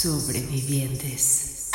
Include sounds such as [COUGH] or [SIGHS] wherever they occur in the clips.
Sobrevivientes.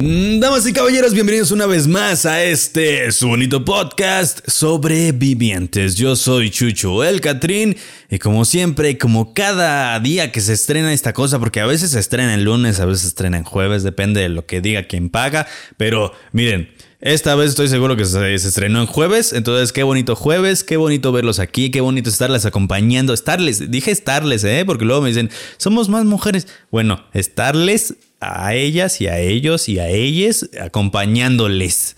Mm, Damas y caballeros, bienvenidos una vez más a este su bonito podcast sobrevivientes. Yo soy Chucho El Catrín y como siempre, como cada día que se estrena esta cosa, porque a veces se estrena el lunes, a veces se estrena en jueves, depende de lo que diga quien paga, pero miren, esta vez estoy seguro que se, estrenó en jueves, entonces qué bonito jueves, qué bonito verlos aquí, qué bonito estarles acompañando, estarles, dije estarles, ¿eh? Porque luego me dicen, somos más mujeres. Bueno, estarles a ellas y a ellos y a ellas acompañándoles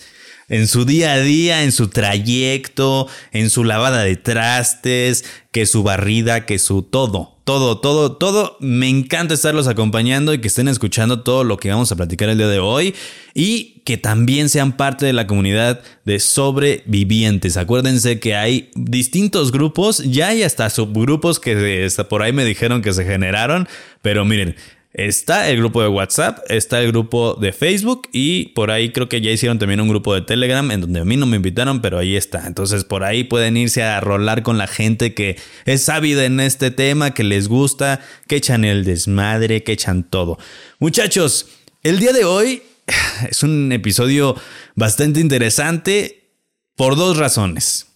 en su día a día, en su trayecto, en su lavada de trastes, que su barrida, que su todo, todo, todo, todo. Me encanta estarlos acompañando y que estén escuchando todo lo que vamos a platicar el día de hoy y que también sean parte de la comunidad de sobrevivientes. Acuérdense que hay distintos grupos, ya hay hasta subgrupos que por ahí me dijeron que se generaron, pero miren, Está el grupo de WhatsApp, está el grupo de Facebook y por ahí creo que ya hicieron también un grupo de Telegram en donde a mí no me invitaron, pero ahí está. Entonces por ahí pueden irse a rolar con la gente que es sabida en este tema, que les gusta, que echan el desmadre, que echan todo. Muchachos, el día de hoy [SIGHS] es un episodio bastante interesante por dos razones.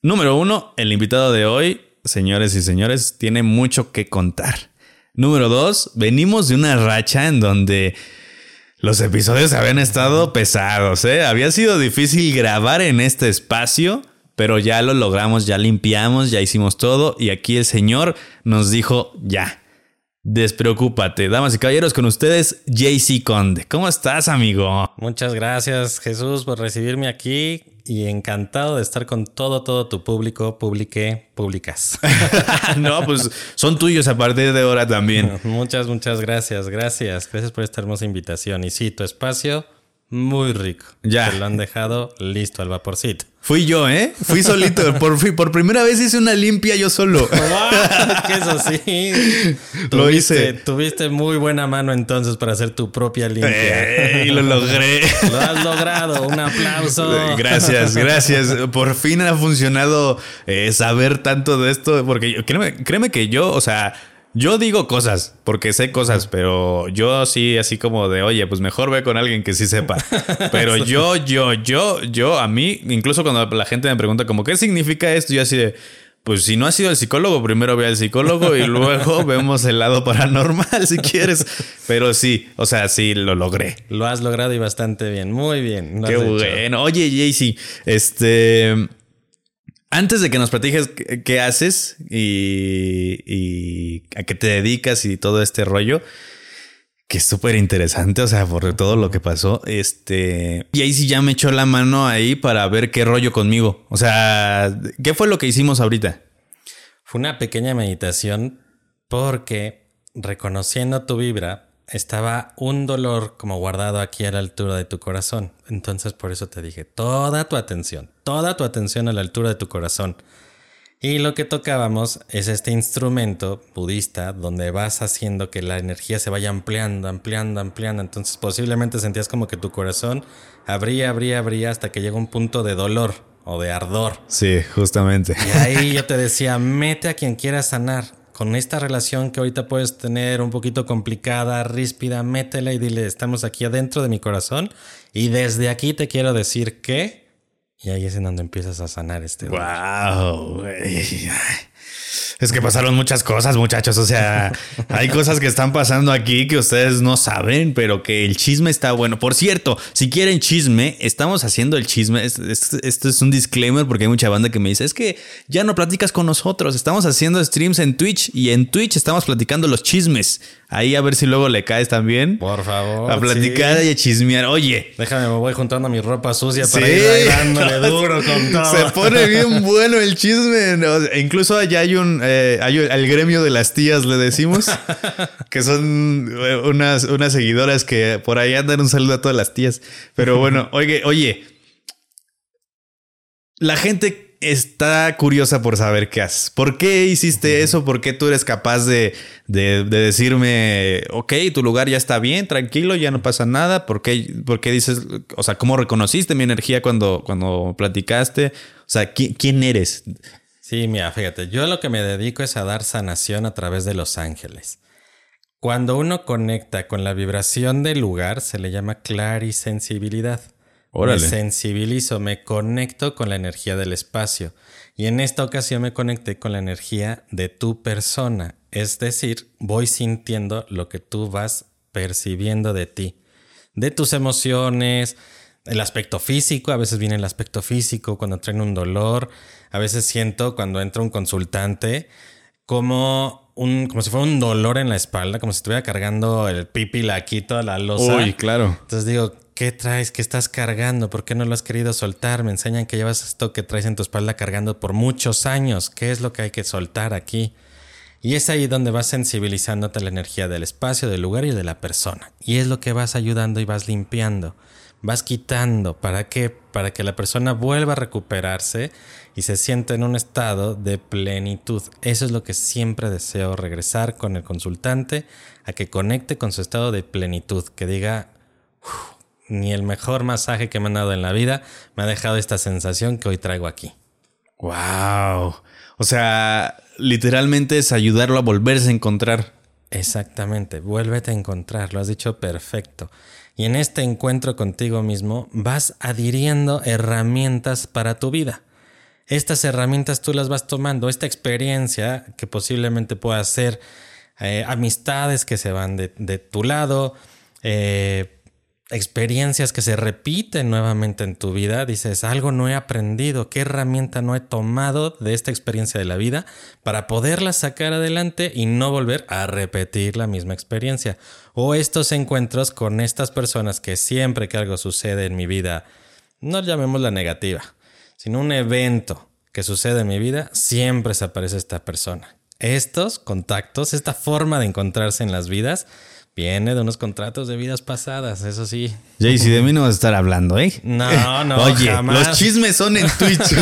Número uno, el invitado de hoy, señores y señores, tiene mucho que contar. Número dos, venimos de una racha en donde los episodios habían estado pesados, ¿eh? Había sido difícil grabar en este espacio, pero ya lo logramos, ya limpiamos, ya hicimos todo y aquí el señor nos dijo ya. Despreocúpate, damas y caballeros, con ustedes JC Conde. ¿Cómo estás, amigo? Muchas gracias, Jesús, por recibirme aquí y encantado de estar con todo, todo tu público, publique, públicas. [LAUGHS] [LAUGHS] no, pues son tuyos a partir de ahora también. [LAUGHS] muchas, muchas gracias, gracias. Gracias por esta hermosa invitación. Y sí, tu espacio, muy rico. Ya. Te lo han dejado listo al vaporcito. Fui yo, ¿eh? Fui solito. Por, fui- por primera vez hice una limpia yo solo. [LAUGHS] que eso sí. [LAUGHS] Lo Tuviste- hice. Tuviste muy buena mano entonces para hacer tu propia limpia. y lo logré. [LAUGHS] Lo has logrado. Un aplauso. Gracias, gracias. Por fin ha funcionado eh, saber tanto de esto, porque yo- créeme, créeme que yo, o sea, yo digo cosas, porque sé cosas, pero yo sí, así como de, oye, pues mejor ve con alguien que sí sepa. [LAUGHS] Pero yo, yo, yo, yo, a mí, incluso cuando la gente me pregunta como, ¿qué significa esto? Yo así de... Pues si no ha sido el psicólogo, primero ve al psicólogo y [LAUGHS] luego vemos el lado paranormal si quieres. Pero sí, o sea, sí lo logré. Lo has logrado y bastante bien. Muy bien. Qué has hecho. bueno. Oye, Jaycee, este. Antes de que nos platiques qué, haces y, y a qué te dedicas y todo este rollo, que es súper interesante, o sea, por todo lo que pasó, este. Y ahí sí ya me echó la mano ahí para ver qué rollo conmigo. O sea, ¿qué fue lo que hicimos ahorita? Fue una pequeña meditación porque reconociendo tu vibra estaba un dolor como guardado aquí a la altura de tu corazón. Entonces por eso te dije, toda tu atención, toda tu atención a la altura de tu corazón. Y lo que tocábamos es este instrumento budista donde vas haciendo que la energía se vaya ampliando, ampliando, ampliando. Entonces posiblemente sentías como que tu corazón abría, abría, abría hasta que llega un punto de dolor o de ardor. Sí, justamente. Y ahí [LAUGHS] yo te decía, mete a quien quieras sanar. Con esta relación que ahorita puedes tener un poquito complicada, ríspida, métela y dile, estamos aquí adentro de mi corazón y desde aquí te quiero decir que... Y ahí es en donde empiezas a sanar este. Wow, güey. Es que pasaron muchas cosas, muchachos. O sea, hay cosas que están pasando aquí que ustedes no saben, pero que el chisme está bueno. Por cierto, si quieren chisme, estamos haciendo el chisme. Es- es- Esto es un disclaimer porque hay mucha banda que me dice, es que ya no platicas con nosotros. Estamos haciendo streams en Twitch y en Twitch estamos platicando los chismes. Ahí a ver si luego le caes también. Por favor. A platicar sí. y a chismear. Oye, Déjame, me voy juntando mi ropa sucia para Sí. ir dándole duro con [LAUGHS] todo. Se pone bien [LAUGHS] bueno el chisme. ¿no? Incluso allá hay un, eh, hay al gremio de las tías le decimos, [LAUGHS] que son eh, unas, unas seguidoras que por ahí andan un saludo a todas las tías. Pero bueno, [LAUGHS] oye, oye, la gente está curiosa por saber qué haces. ¿Por qué hiciste eso? ¿Por qué tú eres capaz de, de, decirme, ok, tu lugar ya está bien, tranquilo, ya no pasa nada? ¿Por qué, por qué dices, o sea, cómo reconociste mi energía cuando, cuando platicaste? O sea, ¿quién, eres? Sí, mira, fíjate, yo lo que me dedico es a dar sanación a través de los ángeles. Cuando uno conecta con la vibración del lugar, se le llama clarisensibilidad. Me sensibilizo, me conecto con la energía del espacio. Y en esta ocasión me conecté con la energía de tu persona. Es decir, voy sintiendo lo que tú vas percibiendo de ti, de tus emociones, el aspecto físico, a veces viene el aspecto físico cuando traen un dolor, a veces siento cuando entra un consultante como un, como si fuera un dolor en la espalda, como si estuviera cargando el pipi, la quito, la losa. Uy, claro. Entonces digo, ¿Qué traes? ¿Qué estás cargando? ¿Por qué no lo has querido soltar? Me enseñan que llevas esto que traes en tu espalda cargando por muchos años. ¿Qué es lo que hay que soltar aquí? Y es ahí donde vas sensibilizándote la energía del espacio, del lugar y de la persona. Y es lo que vas ayudando y vas limpiando. Vas quitando. ¿Para qué? Para que la persona vuelva a recuperarse y se sienta en un estado de plenitud. Eso es lo que siempre deseo, regresar con el consultante a que conecte con su estado de plenitud, que diga, ni el mejor masaje que me han dado en la vida me ha dejado esta sensación que hoy traigo aquí. Wow. O sea, literalmente es ayudarlo a volverse a encontrar. Exactamente, vuélvete a encontrar, lo has dicho perfecto. Y en este encuentro contigo mismo vas adhiriendo herramientas para tu vida. Estas herramientas tú las vas tomando, esta experiencia que posiblemente pueda ser eh, amistades que se van de, tu lado, eh, experiencias que se repiten nuevamente en tu vida, dices, algo no he aprendido, qué herramienta no he tomado de esta experiencia de la vida para poderla sacar adelante y no volver a repetir la misma experiencia. O estos encuentros con estas personas que siempre que algo sucede en mi vida, no llamemos la negativa, sino un evento que sucede en mi vida, siempre se aparece esta persona. Estos contactos, esta forma de encontrarse en las vidas, Viene de unos contratos de vidas pasadas, eso sí. Jay, si de mí no vas a estar hablando, ¿eh? No, no, [LAUGHS] Oye, los chismes son en Twitch. [LAUGHS]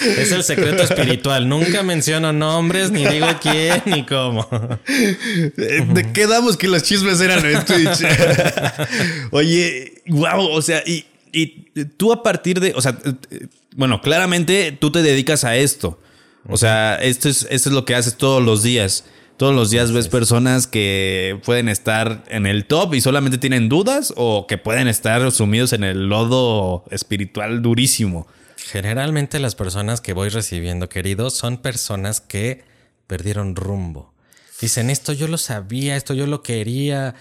es el secreto espiritual. Nunca menciono nombres, ni digo quién, ni cómo. ¿De qué damos que los chismes eran en Twitch? [LAUGHS] Oye, wow, o sea, y, y tú a partir de, o sea, bueno, claramente tú te dedicas a esto. O sea, esto es, esto es lo que haces todos los días. Todos los días ves personas que pueden estar en el top y solamente tienen dudas o que pueden estar sumidos en el lodo espiritual durísimo. Generalmente las personas que voy recibiendo, queridos, son personas que perdieron rumbo. Dicen, esto yo lo sabía, esto yo lo quería.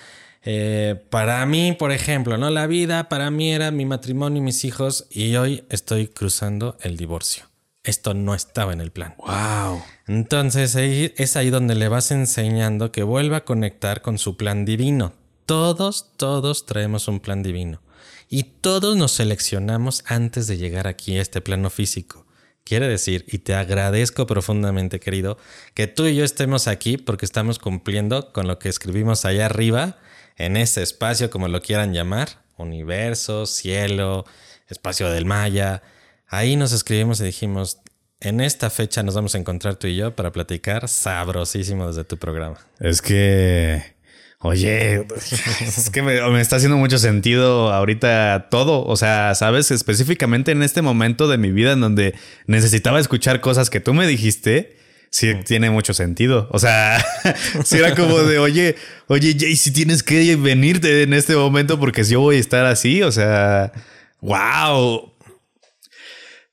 Eh, para mí, por ejemplo, ¿no? La vida para mí era mi matrimonio y mis hijos y hoy estoy cruzando el divorcio esto no estaba en el plan. Wow. Entonces es ahí donde le vas enseñando que vuelva a conectar con su plan divino. Todos, todos traemos un plan divino. Y todos nos seleccionamos antes de llegar aquí a este plano físico. Quiere decir, y te agradezco profundamente, querido, que tú y yo estemos aquí porque estamos cumpliendo con lo que escribimos allá arriba, en ese espacio, como lo quieran llamar, universo, cielo, espacio del Maya, Ahí nos escribimos y dijimos, en esta fecha nos vamos a encontrar tú y yo para platicar sabrosísimo desde tu programa. Es que, oye, [LAUGHS] es que me, está haciendo mucho sentido ahorita todo. O sea, sabes, específicamente en este momento de mi vida en donde necesitaba escuchar cosas que tú me dijiste. Sí, tiene mucho sentido. O sea, [LAUGHS] si era como de, oye, oye, Jay, si tienes que venirte en este momento porque yo voy a estar así. O sea, wow.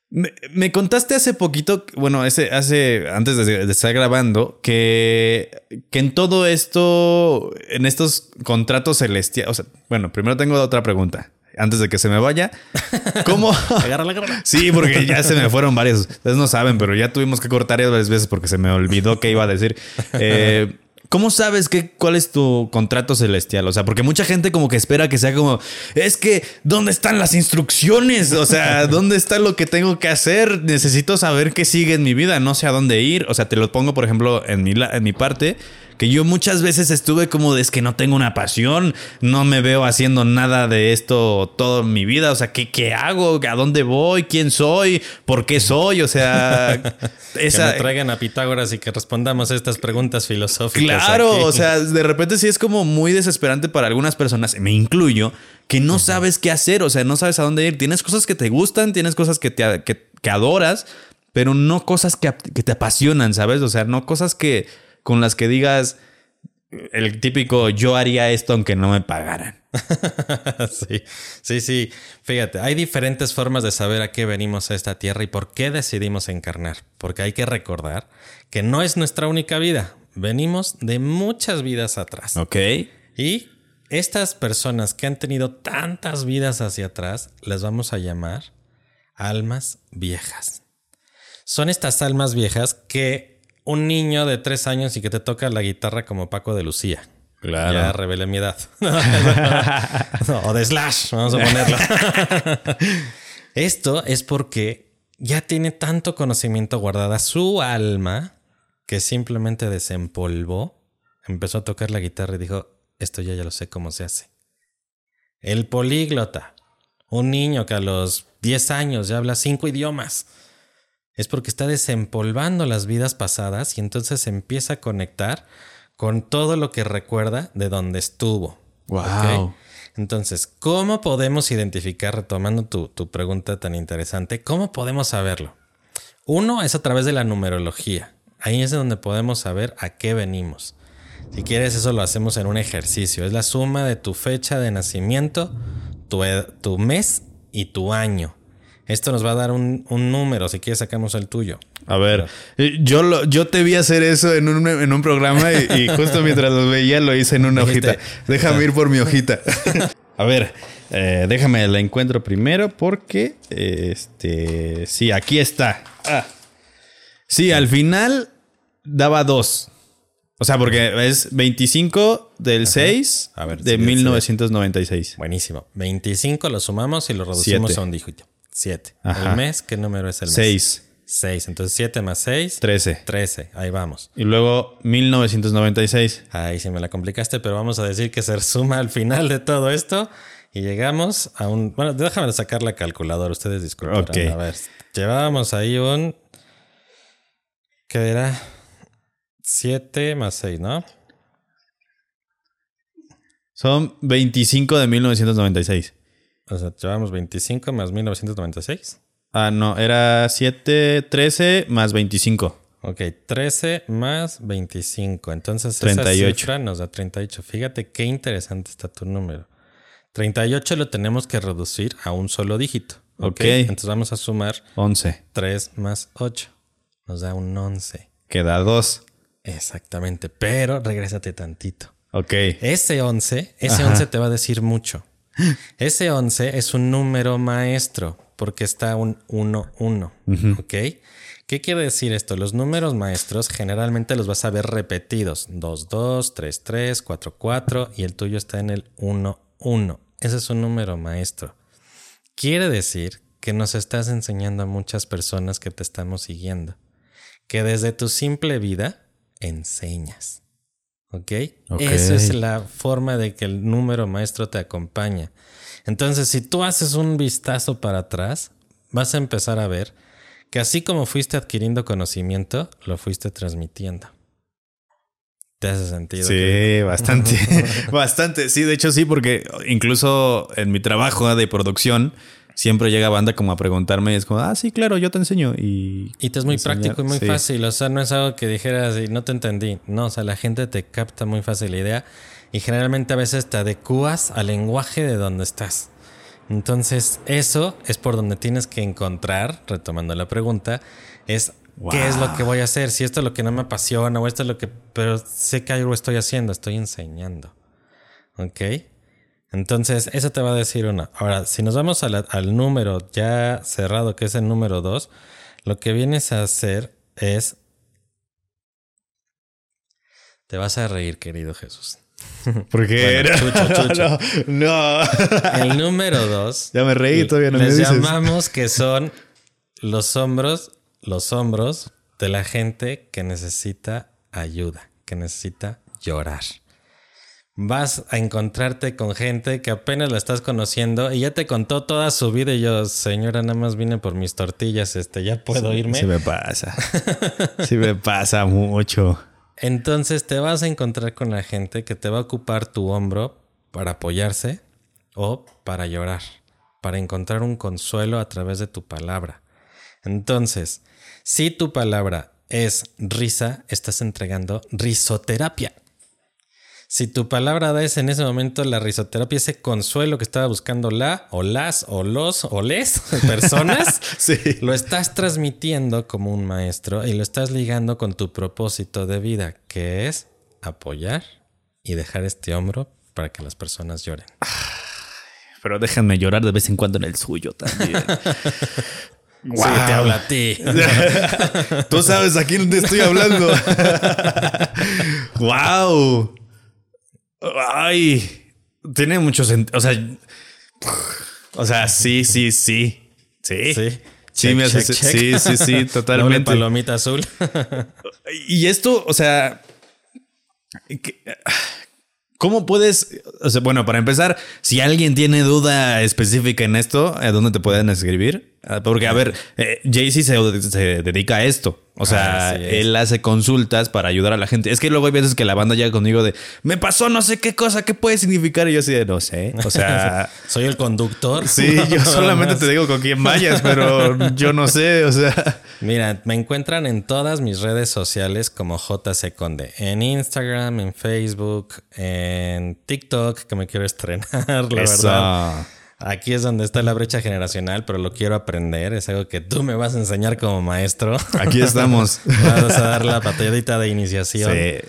Me, contaste hace poquito, bueno, ese, hace, antes de, estar grabando, que, que en todo esto, en estos contratos celestiales, o sea, bueno, primero tengo otra pregunta. Antes de que se me vaya, [LAUGHS] ¿cómo? Agarra la Sí, porque ya se me fueron varios. Ustedes no saben, pero ya tuvimos que cortar varias veces porque se me olvidó qué iba a decir. Eh, ¿Cómo sabes que, cuál es tu contrato celestial? O sea, porque mucha gente como que espera que sea como, es que, ¿dónde están las instrucciones? O sea, [LAUGHS] ¿dónde está lo que tengo que hacer? Necesito saber qué sigue en mi vida, no sé a dónde ir. O sea, te lo pongo, por ejemplo, en mi, en mi parte que yo muchas veces estuve como de es que no tengo una pasión, no me veo haciendo nada de esto toda mi vida, o sea, ¿qué, qué hago? ¿A dónde voy? ¿Quién soy? ¿Por qué soy? O sea, [LAUGHS] esa... que traigan a Pitágoras y que respondamos estas preguntas filosóficas. Claro, o sea, de repente sí es como muy desesperante para algunas personas, me incluyo, que no sabes qué hacer, o sea, no sabes a dónde ir. Tienes cosas que te gustan, tienes cosas que, te, que, que adoras, pero no cosas que, que te apasionan, ¿sabes? O sea, no cosas que con las que digas el típico yo haría esto aunque no me pagaran. [LAUGHS] sí, sí, sí. Fíjate, hay diferentes formas de saber a qué venimos a esta tierra y por qué decidimos encarnar. Porque hay que recordar que no es nuestra única vida. Venimos de muchas vidas atrás. Ok. Y estas personas que han tenido tantas vidas hacia atrás, las vamos a llamar almas viejas. Son estas almas viejas que un niño de tres años y que te toca la guitarra como Paco de Lucía. Claro. Ya revelé mi edad. [LAUGHS] o de Slash, vamos a ponerlo. [LAUGHS] Esto es porque ya tiene tanto conocimiento guardada su alma que simplemente desempolvó, empezó a tocar la guitarra y dijo, esto ya ya lo sé cómo se hace. El políglota, un niño que a los 10 años ya habla cinco idiomas es porque está desempolvando las vidas pasadas y entonces empieza a conectar con todo lo que recuerda de donde estuvo. Wow. Entonces, ¿cómo podemos identificar, retomando tu, tu pregunta tan interesante, cómo podemos saberlo? Uno es a través de la numerología. Ahí es donde podemos saber a qué venimos. Si quieres, eso lo hacemos en un ejercicio. Es la suma de tu fecha de nacimiento, tu, tu mes y tu año. Esto nos va a dar un, número, si quieres sacamos el tuyo. A ver, yo, yo te vi hacer eso en un, programa y, justo mientras lo veía lo hice en una hojita. Déjame ir por mi hojita. [LAUGHS] a ver, eh, déjame la encuentro primero porque, este, sí, aquí está. Ah. Sí, al final daba dos. O sea, porque es 25 del 6 de 1996. Buenísimo. 25 lo sumamos y lo reducimos a un dígito. 7. ¿El mes? ¿Qué número es el mes? 6. 6. Entonces 7 más 6. 13. 13. Ahí vamos. Y luego 1996. Ahí sí me la complicaste, pero vamos a decir que se suma al final de todo esto. Y llegamos a un... Bueno, déjame sacar la calculadora. Ustedes disculpen. Ok. A ver. Llevábamos ahí un... ¿Qué era? 7 más 6, ¿no? Son 25 de 1996. O sea, llevamos 25 más 1996. Ah, no, era 7, 13 más 25. Ok, 13 más 25. Entonces 38. esa cifra nos da 38. Fíjate qué interesante está tu número. 38 lo tenemos que reducir a un solo dígito. Ok. Entonces vamos a sumar 11. 3 más 8. Nos da un 11. Queda 2. Exactamente. Pero regrésate tantito. Ok. Ese 11, ese 11 te va a decir mucho. Ese 11 es un número maestro porque está un 1, 1. ¿Ok? ¿Qué quiere decir esto? Los números maestros generalmente los vas a ver repetidos. 2, 2, 3, 3, 4, 4 y el tuyo está en el 1, 1. Ese es un número maestro. Quiere decir que nos estás enseñando a muchas personas que te estamos siguiendo. Que desde tu simple vida enseñas. ¿Ok? Esa es la forma de que el número maestro te acompaña. Entonces, si tú haces un vistazo para atrás, vas a empezar a ver que así como fuiste adquiriendo conocimiento, lo fuiste transmitiendo. ¿Te hace sentido? Sí, bastante. [LAUGHS] [LAUGHS] bastante. Sí, de hecho sí, porque incluso en mi trabajo de producción, siempre llega banda como a preguntarme y es como, ah, sí, claro, yo te enseño. Y, y te es muy práctico y muy fácil. O sea, no es algo que dijeras y no te entendí. No, o sea, la gente te capta muy fácil la idea y generalmente a veces te adecuas al lenguaje de donde estás. Entonces, eso es por donde tienes que encontrar, retomando la pregunta, es qué es lo que voy a hacer, si esto es lo que no me apasiona o esto es lo que, pero sé que algo estoy haciendo, estoy enseñando. ¿Ok? Entonces, eso te va a decir una. Ahora, si nos vamos al número ya cerrado, que es el número 2, lo que vienes a hacer es Te vas a reír, querido Jesús. [LAUGHS] Porque Bueno, [LAUGHS] chucho, chucho. no, no. [LAUGHS] El número dos. Ya me reí, todavía no me Les dices. llamamos que son los hombros, los hombros de la gente que necesita ayuda, que necesita llorar. Vas a encontrarte con gente que apenas la estás conociendo y ya te contó toda su vida y yo, señora, nada más vine por mis tortillas, este, ya puedo irme. Sí me pasa. Sí me pasa mucho. Entonces te vas a encontrar con la gente que te va a ocupar tu hombro para apoyarse o para llorar, para encontrar un consuelo a través de tu palabra. Entonces, si tu palabra es risa, estás entregando risoterapia. Si tu palabra es en ese momento la risoterapia, ese consuelo que estaba buscando la o las o los o les [LAUGHS] personas, Sí. lo estás transmitiendo como un maestro y lo estás ligando con tu propósito de vida, que es apoyar y dejar este hombro para que las personas lloren. Pero déjenme llorar de vez en cuando en el suyo también. [LAUGHS] Sí, te habla a ti. [LAUGHS] Tú sabes a quién te estoy hablando. wow. Ay, tiene mucho sentido. O sea, o sea, sí, sí, sí. Sí. Sí. Sí, Check, me hace- check, check. sí, sí, sí, [LAUGHS] Doble totalmente. palomita azul. [LAUGHS] Y esto, o sea, ¿cómo puedes? O sea, bueno, para empezar, si alguien tiene duda específica en esto, ¿a dónde te pueden escribir? Ah, Porque, a ver, eh, Jay-Z se, se dedica a esto. O sea, él hace consultas para ayudar a la gente. Es que luego hay veces que la banda llega conmigo de, me pasó no sé qué cosa, ¿qué puede significar? Y yo así de, no sé. O sea, [LAUGHS] Soy el conductor. sí, yo [LAUGHS] solamente te digo con quién vayas, pero [LAUGHS] yo no sé, o sea. Mira, me encuentran en todas mis redes sociales como JC Conde. En Instagram, en Facebook, en TikTok, que me quiero estrenar, la Eso. verdad. Aquí es donde está la brecha generacional, pero lo quiero aprender. Es algo que tú me vas a enseñar como maestro. Aquí estamos. [LAUGHS] Vas a dar la patadita de iniciación. Sí.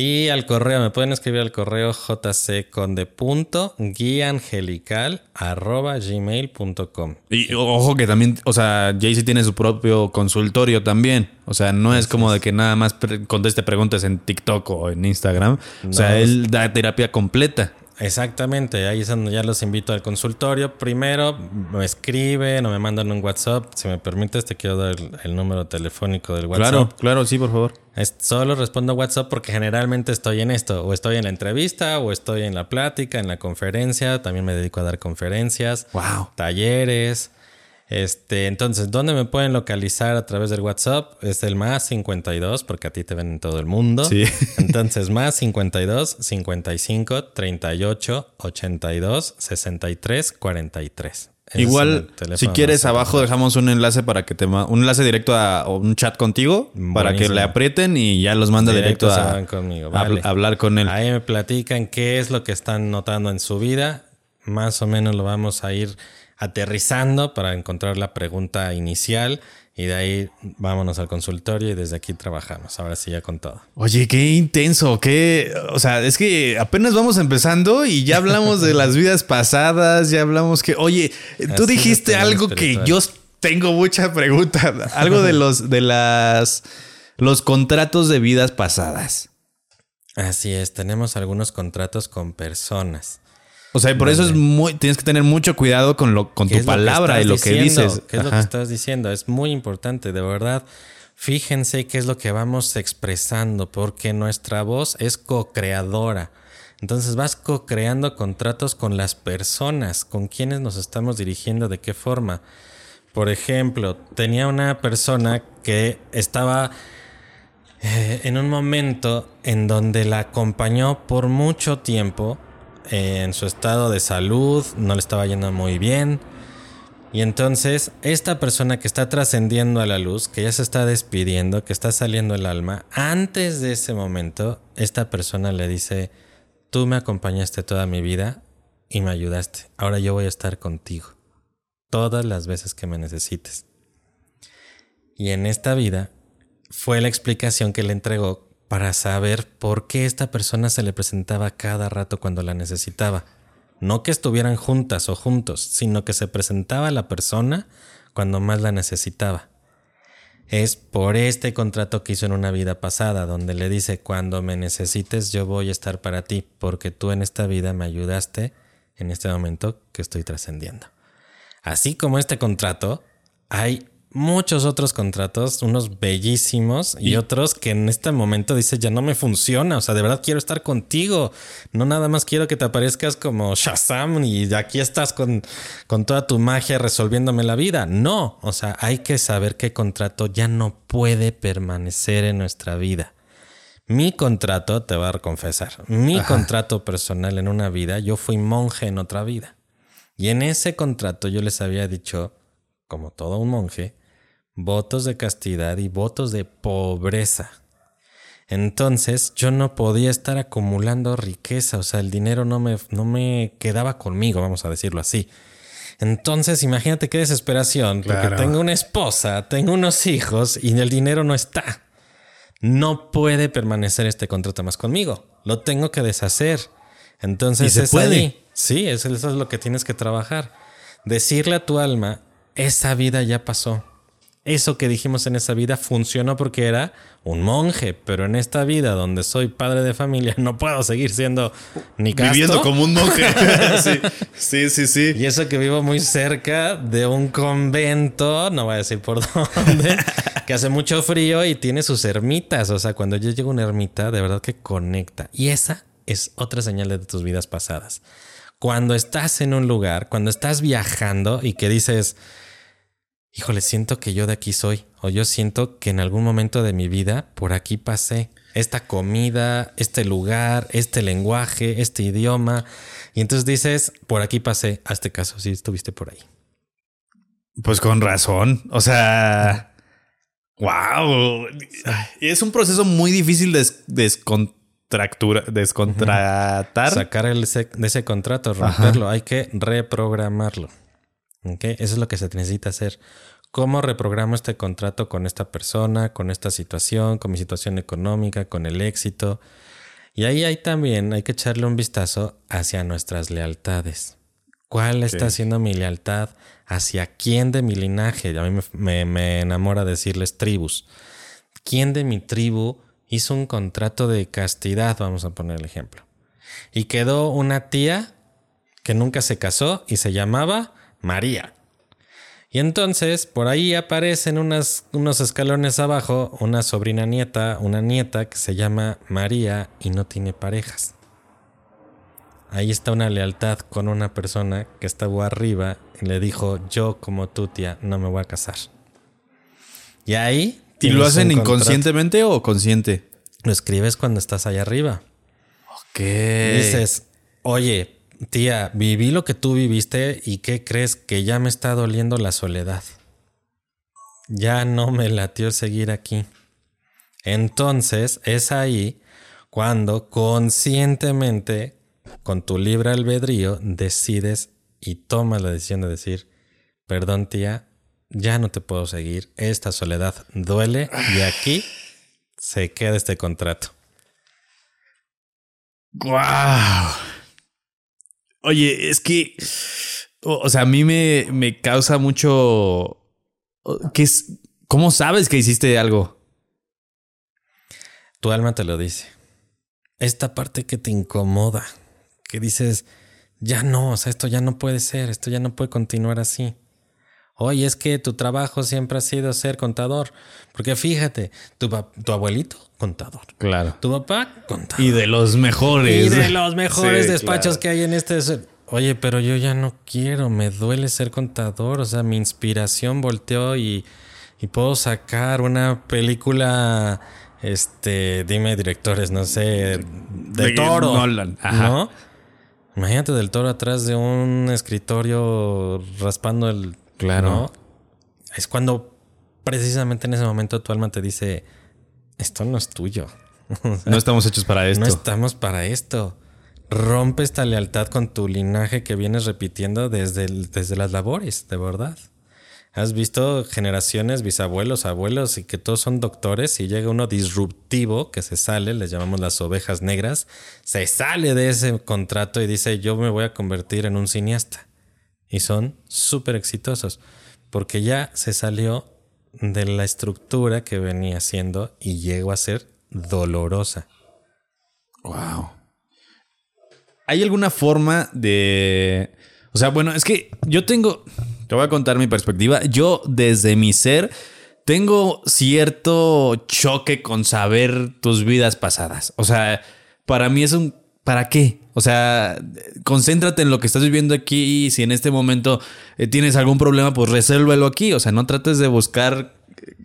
Y al correo, me pueden escribir al correo jcconde.guiaangelical.gmail.com. Y ojo que también, o sea, Jaycee tiene su propio consultorio también. O sea, no es como de que nada más conteste preguntas en TikTok o en Instagram. O sea, él da terapia completa. Exactamente, ahí es donde ya los invito al consultorio. Primero me escriben o me mandan un WhatsApp. Si me permites, te quiero dar el, el número telefónico del WhatsApp. Claro, claro, sí, por favor. Es- solo respondo WhatsApp porque generalmente estoy en esto. O estoy en la entrevista, o estoy en la plática, en la conferencia. También me dedico a dar conferencias, Wow. talleres. Este, entonces, ¿dónde me pueden localizar a través del WhatsApp? Es el más 52, porque a ti te ven en todo el mundo. Sí. [LAUGHS] Entonces, más 52 55 38 82 63 43. Ese es Igual, si quieres, abajo dejamos un enlace para que te un enlace directo a o un chat contigo para que le aprieten y ya los manda directo, Directo a, conmigo, a vale. habl- hablar con él. Ahí me platican qué es lo que están notando en su vida. Más o menos lo vamos a ir aterrizando para encontrar la pregunta inicial y de ahí vámonos al consultorio y desde aquí trabajamos. Ahora sí ya con todo. Oye, qué intenso, qué, o sea, es que apenas vamos empezando y ya hablamos de las vidas pasadas, ya hablamos que, oye, tú Así dijiste algo que yo tengo mucha pregunta, algo de los de las los contratos de vidas pasadas. Así es, tenemos algunos contratos con personas. O sea, por eso es muy tienes que tener mucho cuidado con lo con ¿Qué tu palabra y lo que diciendo? dices. ¿Qué es lo que estás diciendo? Es muy importante, de verdad. Fíjense qué es lo que vamos expresando, porque nuestra voz es co-creadora. Entonces vas co-creando contratos con las personas, con quienes nos estamos dirigiendo, de qué forma. Por ejemplo, tenía una persona que estaba eh, en un momento en donde la acompañó por mucho tiempo en su estado de salud, no le estaba yendo muy bien. Y entonces esta persona que está trascendiendo a la luz, que ya se está despidiendo, que está saliendo el alma, antes de ese momento, esta persona le dice, tú me acompañaste toda mi vida y me ayudaste, ahora yo voy a estar contigo todas las veces que me necesites. Y en esta vida fue la explicación que le entregó para saber por qué esta persona se le presentaba cada rato cuando la necesitaba. No que estuvieran juntas o juntos, sino que se presentaba la persona cuando más la necesitaba. es por este contrato que hizo en una vida pasada, donde le dice, cuando me necesites yo voy a estar para ti, porque tú en esta vida me ayudaste en este momento que estoy trascendiendo. Así como este contrato, hay muchos otros contratos, unos bellísimos y, otros que en este momento dice ya no me funciona, o sea, de verdad quiero estar contigo, no nada más quiero que te aparezcas como Shazam y aquí estás con, con toda tu magia resolviéndome la vida, no, o sea, hay que saber qué contrato ya no puede permanecer en nuestra vida. Mi contrato, te voy a confesar, mi contrato personal en una vida, yo fui monje en otra vida. Y en ese contrato yo les había dicho, como todo un monje, votos de castidad y votos de pobreza. Entonces yo no podía estar acumulando riqueza, o sea, el dinero no me, no me quedaba conmigo, vamos a decirlo así. Entonces imagínate qué desesperación, porque tengo una esposa, tengo unos hijos y el dinero no está. No puede permanecer este contrato más conmigo, lo tengo que deshacer. Entonces se puede? Sí, eso es lo que tienes que trabajar. Decirle a tu alma, esa vida ya pasó eso que dijimos en esa vida funcionó porque era un monje, pero en esta vida donde soy padre de familia [LAUGHS] no puedo seguir siendo ni casto. Viviendo como un monje. [LAUGHS] sí, sí, sí, Y eso que vivo muy cerca de un convento, no voy a decir por [LAUGHS] dónde, que hace mucho frío y tiene sus ermitas. O sea, cuando yo llego a una ermita, de verdad que conecta. Y esa es otra señal de tus vidas pasadas. Cuando estás en un lugar, cuando estás viajando y que dices híjole, siento que yo de aquí soy, o yo siento que en algún momento de mi vida por aquí pasé. Esta comida, este lugar, este lenguaje, este idioma. Y entonces dices, por aquí pasé, a este caso, si estuviste por ahí. Pues con razón. O sea, wow. Es un proceso muy difícil de descontractura, descontratar. Sacar el, de ese contrato, romperlo. Hay que reprogramarlo. Eso es lo que se necesita hacer. ¿Cómo reprogramo este contrato con esta persona, con esta situación, con mi situación económica, con el éxito? Y ahí hay también, hay que echarle un vistazo hacia nuestras lealtades. ¿Cuál está siendo mi lealtad? ¿Hacia quién de mi linaje? A mí me, me enamora decirles tribus. ¿Quién de mi tribu hizo un contrato de castidad? Vamos a poner el ejemplo. Y quedó una tía que nunca se casó y se llamaba María. Y entonces por ahí aparecen unos escalones abajo una sobrina nieta, una nieta que se llama María y no tiene parejas. Ahí está una lealtad con una persona que estaba arriba y le dijo, yo como tu tía no me voy a casar. Y ahí... ¿Y lo hacen inconscientemente o consciente? Lo escribes cuando estás allá arriba. Ok. dices, oye, Tía, viví lo que tú viviste y ¿qué crees que ya me está doliendo la soledad? Ya no me latió seguir aquí. Entonces es ahí cuando conscientemente, con tu libre albedrío, decides y tomas la decisión de decir, perdón tía, ya no te puedo seguir, esta soledad duele y aquí se queda este contrato. ¡Guau! Oye, es que, o, sea, a mí me, me causa mucho... ¿qué es, ¿Cómo sabes que hiciste algo? Tu alma te lo dice. Esta parte que te incomoda, que dices, ya no, o sea, esto ya no puede ser, esto ya no puede continuar así. Oye, es que tu trabajo siempre ha sido ser contador. Porque fíjate, tu, tu abuelito, contador. Claro. Tu papá, contador. Y de los mejores. Y de los mejores despachos que hay en este. Oye, pero yo ya no quiero, me duele ser contador. O sea, mi inspiración volteó y, y puedo sacar una película. Este, dime directores, no sé, de, toro. ¿No? Imagínate del toro atrás de un escritorio raspando el Claro. Es cuando precisamente en ese momento tu alma te dice, esto no es tuyo. [LAUGHS] no estamos hechos para esto. No estamos para esto. Rompe esta lealtad con tu linaje que vienes repitiendo desde, desde las labores, de verdad. Has visto generaciones, bisabuelos, abuelos y que todos son doctores y llega uno disruptivo que se sale, les llamamos las ovejas negras, se sale de ese contrato y dice yo me voy a convertir en un cineasta y son súper exitosos porque ya se salió de la estructura que venía siendo y llegó a ser dolorosa. Wow. ¿Hay alguna forma de... O sea, bueno, es que yo tengo... Te voy a contar mi perspectiva. Yo desde mi ser tengo cierto choque con saber tus vidas pasadas. O sea, para mí es un... ¿Para qué? O sea, concéntrate en lo que estás viviendo aquí y si en este momento eh, tienes algún problema, pues resuélvelo aquí. O sea, no trates de buscar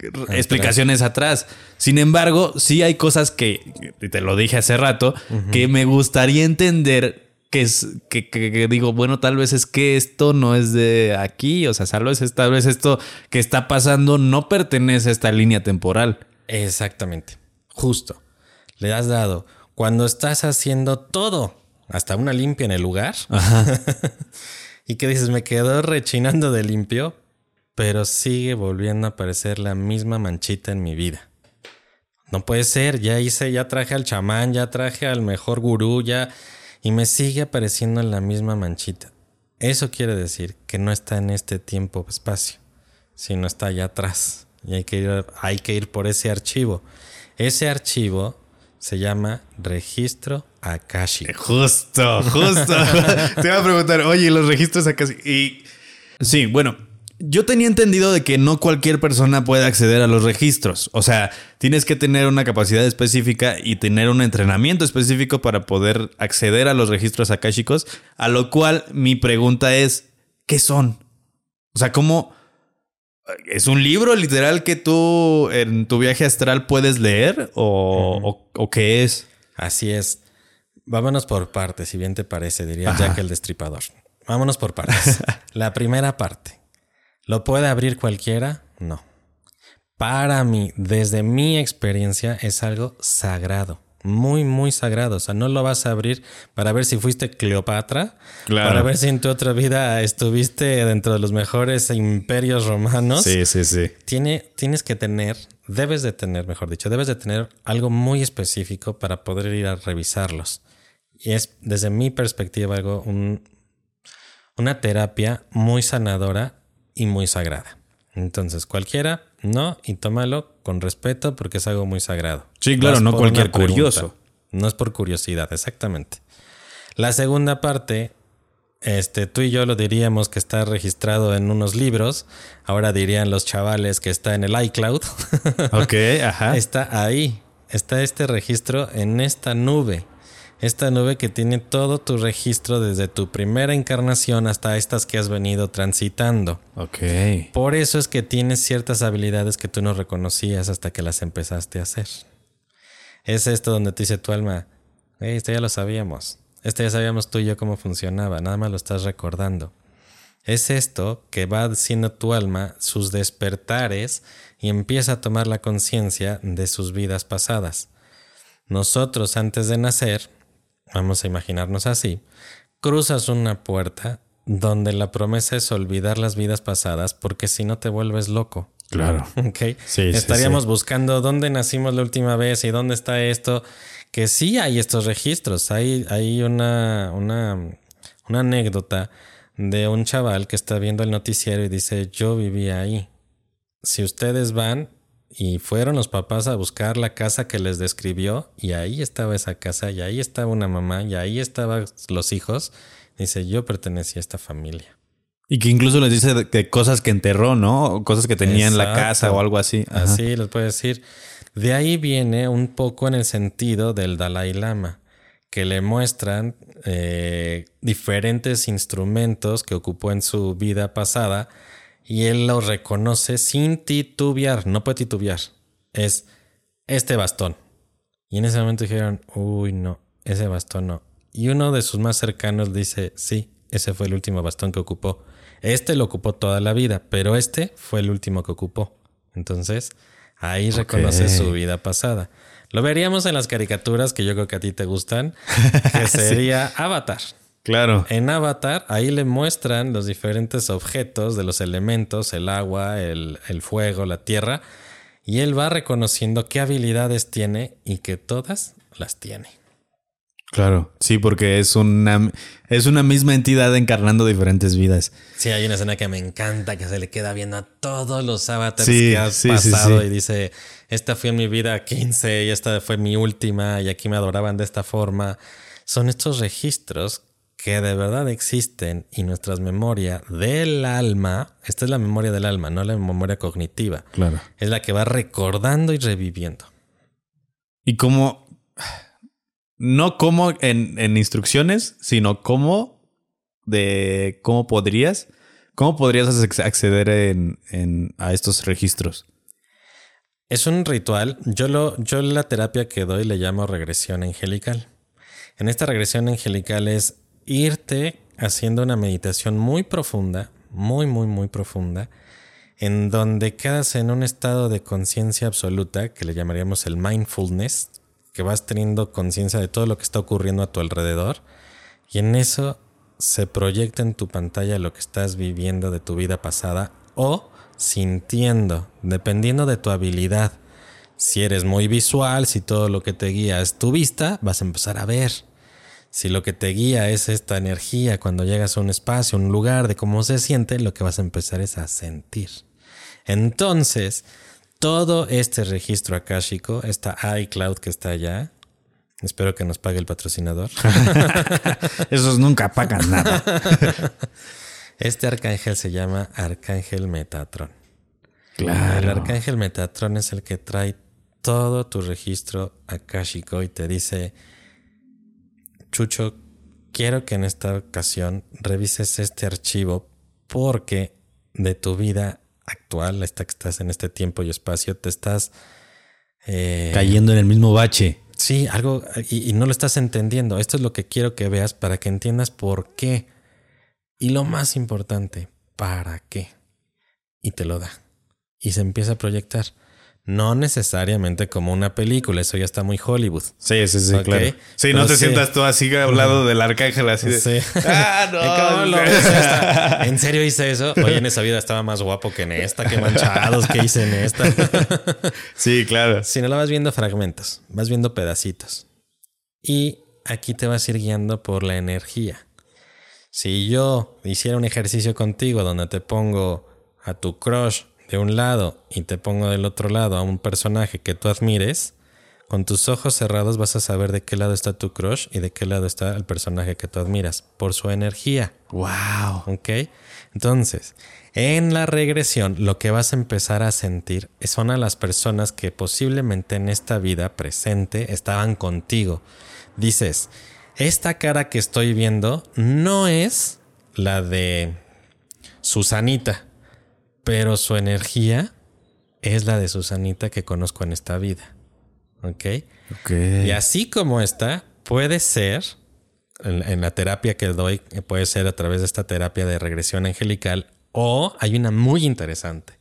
eh, explicaciones atrás. Sin embargo, sí hay cosas que, te lo dije hace rato, que me gustaría entender que es que, que- que digo, bueno, tal vez es que esto no es de aquí, o sea, tal vez, tal vez esto que está pasando no pertenece a esta línea temporal. Exactamente. Justo. Le has dado. Cuando estás haciendo todo, hasta una limpia en el lugar, [LAUGHS] y que dices, me quedó rechinando de limpio, pero sigue volviendo a aparecer la misma manchita en mi vida. No puede ser, ya hice, ya traje al chamán, ya traje al mejor gurú, ya, y me sigue apareciendo la misma manchita. Eso quiere decir que no está en este tiempo-espacio, sino está allá atrás. Y hay que, ir, hay que ir por ese archivo. Ese archivo se llama registro Akashico. Justo, justo. [LAUGHS] Te iba a preguntar, oye, los registros sí- Y sí, bueno, yo tenía entendido de que no cualquier persona puede acceder a los registros. O sea, tienes que tener una capacidad específica y tener un entrenamiento específico para poder acceder a los registros akáshicos. A lo cual mi pregunta es, ¿qué son? O sea, ¿cómo? ¿Es un libro literal que tú en tu viaje astral puedes leer? ¿O, o- o qué es? Así es. Vámonos por partes, si bien te parece, diría Jack el Destripador. Vámonos por partes. [LAUGHS] La primera parte. ¿Lo puede abrir cualquiera? No. Para mí, desde mi experiencia, es algo sagrado. Muy, muy sagrado. O sea, no lo vas a abrir para ver si fuiste Cleopatra. Claro. Para ver si en tu otra vida estuviste dentro de los mejores imperios romanos. Sí, sí, sí. Tiene, tienes que tener, debes de tener, mejor dicho, debes de tener algo muy específico para poder ir a revisarlos. Y es, desde mi perspectiva, algo, un- una terapia muy sanadora y muy sagrada. Entonces, cualquiera, no, y tómalo con respeto porque es algo muy sagrado. Sí, claro, no por cualquier curioso. No es por curiosidad, exactamente. La segunda parte, este, tú y yo lo diríamos que está registrado en unos libros. Ahora dirían los chavales que está en el iCloud. [LAUGHS] Ok, ajá. está ahí. Está este registro en esta nube. Esta nube que tiene todo tu registro desde tu primera encarnación hasta estas que has venido transitando. Ok. Por eso es que tienes ciertas habilidades que tú no reconocías hasta que las empezaste a hacer. Es esto donde te dice tu alma, "Ey, esto ya lo sabíamos. Esto ya sabíamos tú y yo cómo funcionaba, nada más lo estás recordando. Es esto que va haciendo tu alma sus despertares y empieza a tomar la conciencia de sus vidas pasadas. Nosotros antes de nacer, vamos a imaginarnos así, cruzas una puerta donde la promesa es olvidar las vidas pasadas porque si no te vuelves loco. Claro. [LAUGHS] ¿ok? Sí, sí, Estaríamos sí. buscando dónde nacimos la última vez y dónde está esto. Que sí hay estos registros. Hay, hay una, una, una anécdota de un chaval que está viendo el noticiero y dice, yo vivía ahí. Si ustedes van y fueron los papás a buscar la casa que les describió y ahí estaba esa casa y ahí estaba una mamá y ahí estaban los hijos, dice, yo pertenecía a esta familia. Y que incluso les dice de, de cosas que enterró, ¿no? O cosas que tenía en la casa o algo así. Ajá. Así les puedo decir. De ahí viene un poco en el sentido del Dalai Lama, que le muestran eh, diferentes instrumentos que ocupó en su vida pasada y él los reconoce sin titubear, no puede titubear. Es este bastón. Y en ese momento dijeron, uy, no, ese bastón no. Y uno de sus más cercanos dice, sí, ese fue el último bastón que ocupó. Este lo ocupó toda la vida, pero este fue el último que ocupó. Entonces, ahí reconoce su vida pasada. Lo veríamos en las caricaturas que yo creo que a ti te gustan, [LAUGHS] que sería Avatar. Claro. En Avatar, ahí le muestran los diferentes objetos de los elementos, el agua, el, el fuego, la tierra, y él va reconociendo qué habilidades tiene y que todas las tiene. Claro, sí, porque es una, es una misma entidad encarnando diferentes vidas. Sí, hay una escena que me encanta, que se le queda viendo a todos los avatars Sí, que has sí, sí, pasado sí. y dice, esta fue mi vida 15 y esta fue mi última y aquí me adoraban de esta forma. Son estos registros que de verdad existen y nuestras memorias del alma, esta es la memoria del alma, no la memoria cognitiva, Claro. es la que va recordando y reviviendo. Y como, no como en, en instrucciones, sino como de cómo podrías, cómo podrías ac- acceder en, en- a estos registros. Es un ritual. Yo lo, yo la terapia que doy le llamo regresión angelical. En esta regresión angelical es irte haciendo una meditación muy profunda, muy, muy, muy profunda, en donde quedas en un estado de conciencia absoluta, que le llamaríamos el mindfulness, que vas teniendo conciencia de todo lo que está ocurriendo a tu alrededor, y en eso se proyecta en tu pantalla lo que estás viviendo de tu vida pasada o sintiendo, dependiendo de tu habilidad. Si eres muy visual, si todo lo que te guía es tu vista, vas a empezar a ver. Si lo que te guía es esta energía cuando llegas a un espacio, un lugar, de cómo se siente, lo que vas a empezar es a sentir. Entonces, todo este registro akáshico, esta iCloud que está allá, espero que nos pague el patrocinador. [LAUGHS] Esos nunca pagan nada. [LAUGHS] Este arcángel se llama Arcángel Metatron. El Claro. arcángel Metatron es el que trae todo tu registro akáshico y te dice, Chucho, quiero que en esta ocasión revises este archivo porque de tu vida actual, esta que estás en este tiempo y espacio, te estás... eh, Cayendo en el mismo bache. Sí, algo, y, y no lo estás entendiendo. Esto es lo que quiero que veas para que entiendas por qué. Y lo más importante, ¿para qué? Y te lo da. Y se empieza a proyectar. No necesariamente como una película, eso ya está muy Hollywood. Sí, sí, sí, claro. Sí, no te sí. sientas tú así hablado del arcángel así de. Sí. Ah, no. [LAUGHS] [LAUGHS] ¿En serio hice eso? Oye, en esa vida estaba más guapo que en esta, qué manchados que hice en esta. [LAUGHS] Sí, claro. Si no la vas viendo fragmentos, vas viendo pedacitos. Y aquí te vas a ir guiando por la energía. Si yo hiciera un ejercicio contigo donde te pongo a tu crush de un lado y te pongo del otro lado a un personaje que tú admires, con tus ojos cerrados vas a saber de qué lado está tu crush y de qué lado está el personaje que tú admiras, por su energía. Wow. ¿Ok? Entonces, en la regresión, lo que vas a empezar a sentir son a las personas que posiblemente en esta vida presente estaban contigo. Dices, esta cara que estoy viendo no es la de Susanita, pero su energía es la de Susanita que conozco en esta vida. ¿Ok? Y así como está, puede ser, en, en la terapia que doy, eh, puede ser a través de esta terapia de regresión angelical, o hay una muy interesante.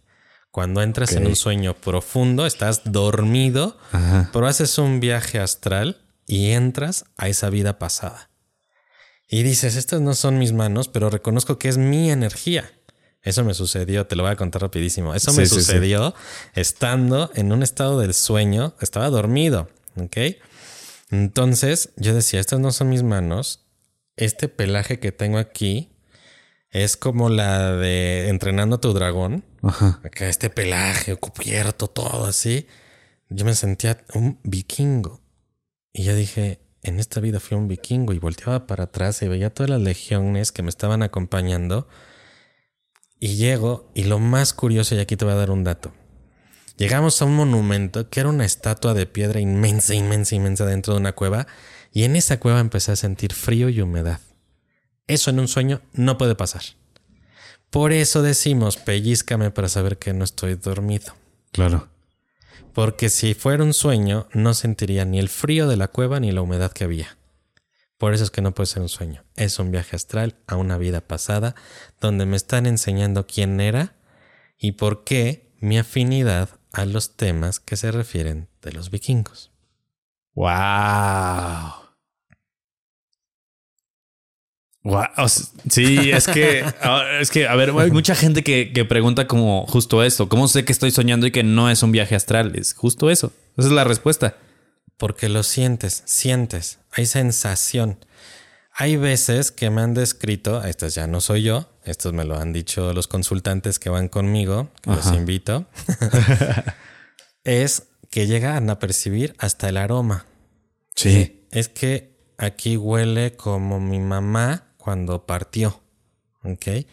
Cuando entras en un sueño profundo, estás dormido, Ajá. pero haces un viaje astral y entras a esa vida pasada. Y dices, estas no son mis manos, pero reconozco que es mi energía. Eso me sucedió, te lo voy a contar rapidísimo. Eso me Sí, sí, sí. sucedió estando en un estado del sueño, estaba dormido, ¿ok? Entonces yo decía, estas no son mis manos, este pelaje que tengo aquí es como la de entrenando a tu dragón. Ajá. Acá este pelaje cubierto, todo así. Yo me sentía un vikingo. Y yo dije, en esta vida fui un vikingo y volteaba para atrás y veía todas las legiones que me estaban acompañando. Y llego, y lo más curioso, y aquí te voy a dar un dato. Llegamos a un monumento que era una estatua de piedra inmensa, inmensa, inmensa dentro de una cueva. Y en esa cueva empecé a sentir frío y humedad. Eso en un sueño no puede pasar. Por eso decimos, pellízcame para saber que no estoy dormido. Claro. Porque si fuera un sueño, no sentiría ni el frío de la cueva ni la humedad que había. Por eso es que no puede ser un sueño. Es un viaje astral a una vida pasada donde me están enseñando quién era y por qué mi afinidad a los temas que se refieren de los vikingos. Wow. Sea, sí, es que, [LAUGHS] ah, es que, a ver, hay mucha gente que, que pregunta como justo esto. ¿Cómo sé que estoy soñando y que no es un viaje astral? Es justo eso. Esa es la respuesta. porque lo sientes, sientes, hay sensación. Hay veces que me han descrito, estos ya no soy yo, estos me lo han dicho los consultantes que van conmigo, que los invito, [LAUGHS] [LAUGHS] es que llegan a percibir hasta el aroma. Sí. Es que aquí huele como mi mamá cuando partió. ¿Ok?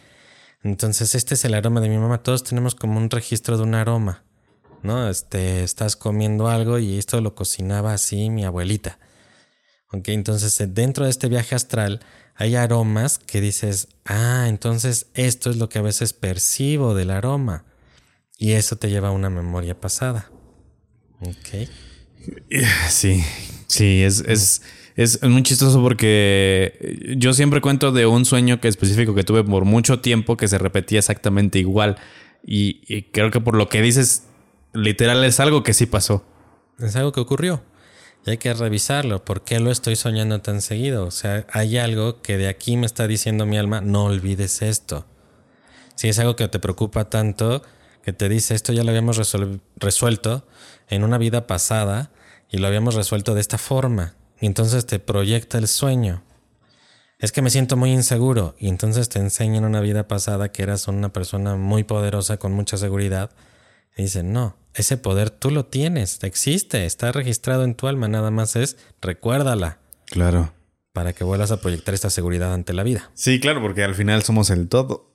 Entonces este es el aroma de mi mamá. Todos tenemos como un registro de un aroma. ¿No? Este, estás comiendo algo y esto lo cocinaba así mi abuelita. ¿Ok? Entonces dentro de este viaje astral hay aromas que dices, ah, entonces esto es lo que a veces percibo del aroma. Y eso te lleva a una memoria pasada. Ok. Sí, sí, es, es, es muy chistoso porque yo siempre cuento de un sueño que específico que tuve por mucho tiempo que se repetía exactamente igual. Y, y creo que por lo que dices, literal es algo que sí pasó. Es algo que ocurrió. Y hay que revisarlo. ¿Por qué lo estoy soñando tan seguido? O sea, hay algo que de aquí me está diciendo mi alma, no olvides esto. Si es algo que te preocupa tanto, que te dice esto ya lo habíamos resuel- resuelto en una vida pasada y lo habíamos resuelto de esta forma. Y entonces te proyecta el sueño. Es que me siento muy inseguro y entonces te enseña en una vida pasada que eras una persona muy poderosa con mucha seguridad. Y dicen, no, ese poder tú lo tienes, existe, está registrado en tu alma, nada más es recuérdala Claro. para que vuelvas a proyectar esta seguridad ante la vida. Sí, claro, porque al final somos el todo.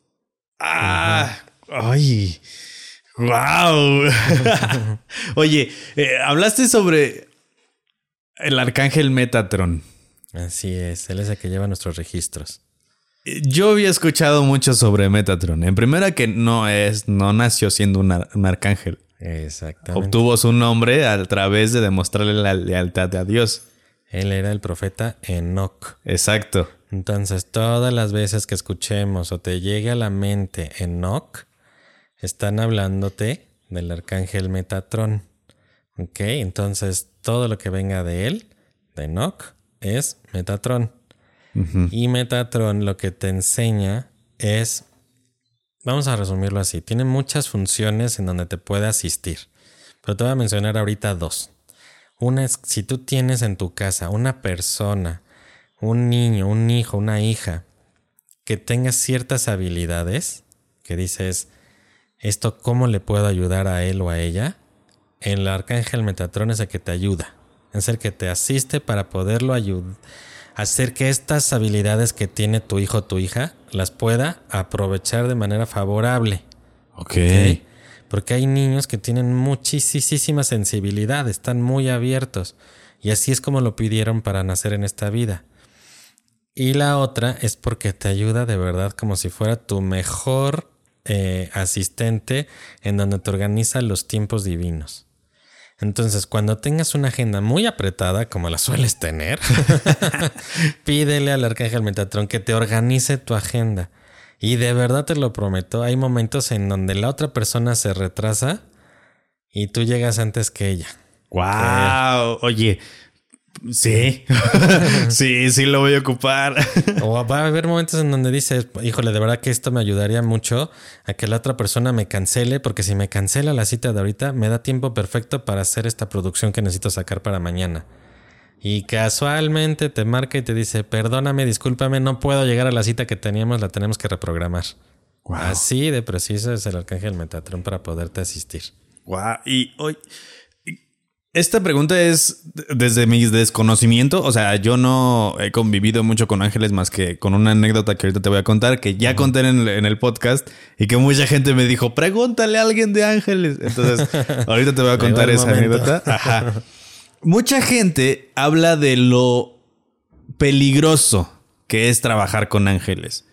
¡Ah! ¡Ay! ¡Wow! [LAUGHS] Oye, eh, hablaste sobre el arcángel Metatron. Así es, él es el que lleva nuestros registros. Yo había escuchado mucho sobre Metatron. En primera que no es, no nació siendo un, ar- un arcángel. Exactamente. Obtuvo su nombre a través de demostrarle la lealtad a Dios. Él era el profeta Enoch. Exacto. Entonces, todas las veces que escuchemos o te llegue a la mente Enoch, están hablándote del arcángel Metatron. ¿Ok? Entonces, todo lo que venga de él, de Enoch, es Metatron. Y Metatron lo que te enseña es, vamos a resumirlo así, tiene muchas funciones en donde te puede asistir. Pero te voy a mencionar ahorita dos. Una es, si tú tienes en tu casa una persona, un niño, un hijo, una hija, que tenga ciertas habilidades, que dices, esto cómo le puedo ayudar a él o a ella, el arcángel Metatron es el que te ayuda, es el que te asiste para poderlo ayudar, hacer que estas habilidades que tiene tu hijo o tu hija las pueda aprovechar de manera favorable. Ok. Porque hay niños que tienen muchísima sensibilidad, están muy abiertos. Y así es como lo pidieron para nacer en esta vida. Y la otra es porque te ayuda de verdad como si fuera tu mejor eh, asistente en donde te organiza los tiempos divinos. Entonces, cuando tengas una agenda muy apretada, como la sueles tener, [LAUGHS] pídele al arcángel Metatron que te organice tu agenda. Y de verdad te lo prometo, hay momentos en donde la otra persona se retrasa y tú llegas antes que ella. Wow. Oye, sí. [LAUGHS] sí, sí lo voy a ocupar. [LAUGHS] O va a haber momentos en donde dices, híjole, de verdad que esto me ayudaría mucho a que la otra persona me cancele, porque si me cancela la cita de ahorita, me da tiempo perfecto para hacer esta producción que necesito sacar para mañana. Y casualmente te marca y te dice, perdóname, discúlpame, no puedo llegar a la cita que teníamos, la tenemos que reprogramar. Así de preciso es el arcángel Metatron para poderte asistir. Wow. Y hoy. Esta pregunta es desde mi desconocimiento. O sea, yo no he convivido mucho con ángeles más que con una anécdota que ahorita te voy a contar, que ya conté en, en el podcast y que mucha gente me dijo, pregúntale a alguien de ángeles. Entonces, [LAUGHS] ahorita te voy a contar esa momento. anécdota. Ajá. [LAUGHS] Mucha gente habla de lo peligroso que es trabajar con ángeles.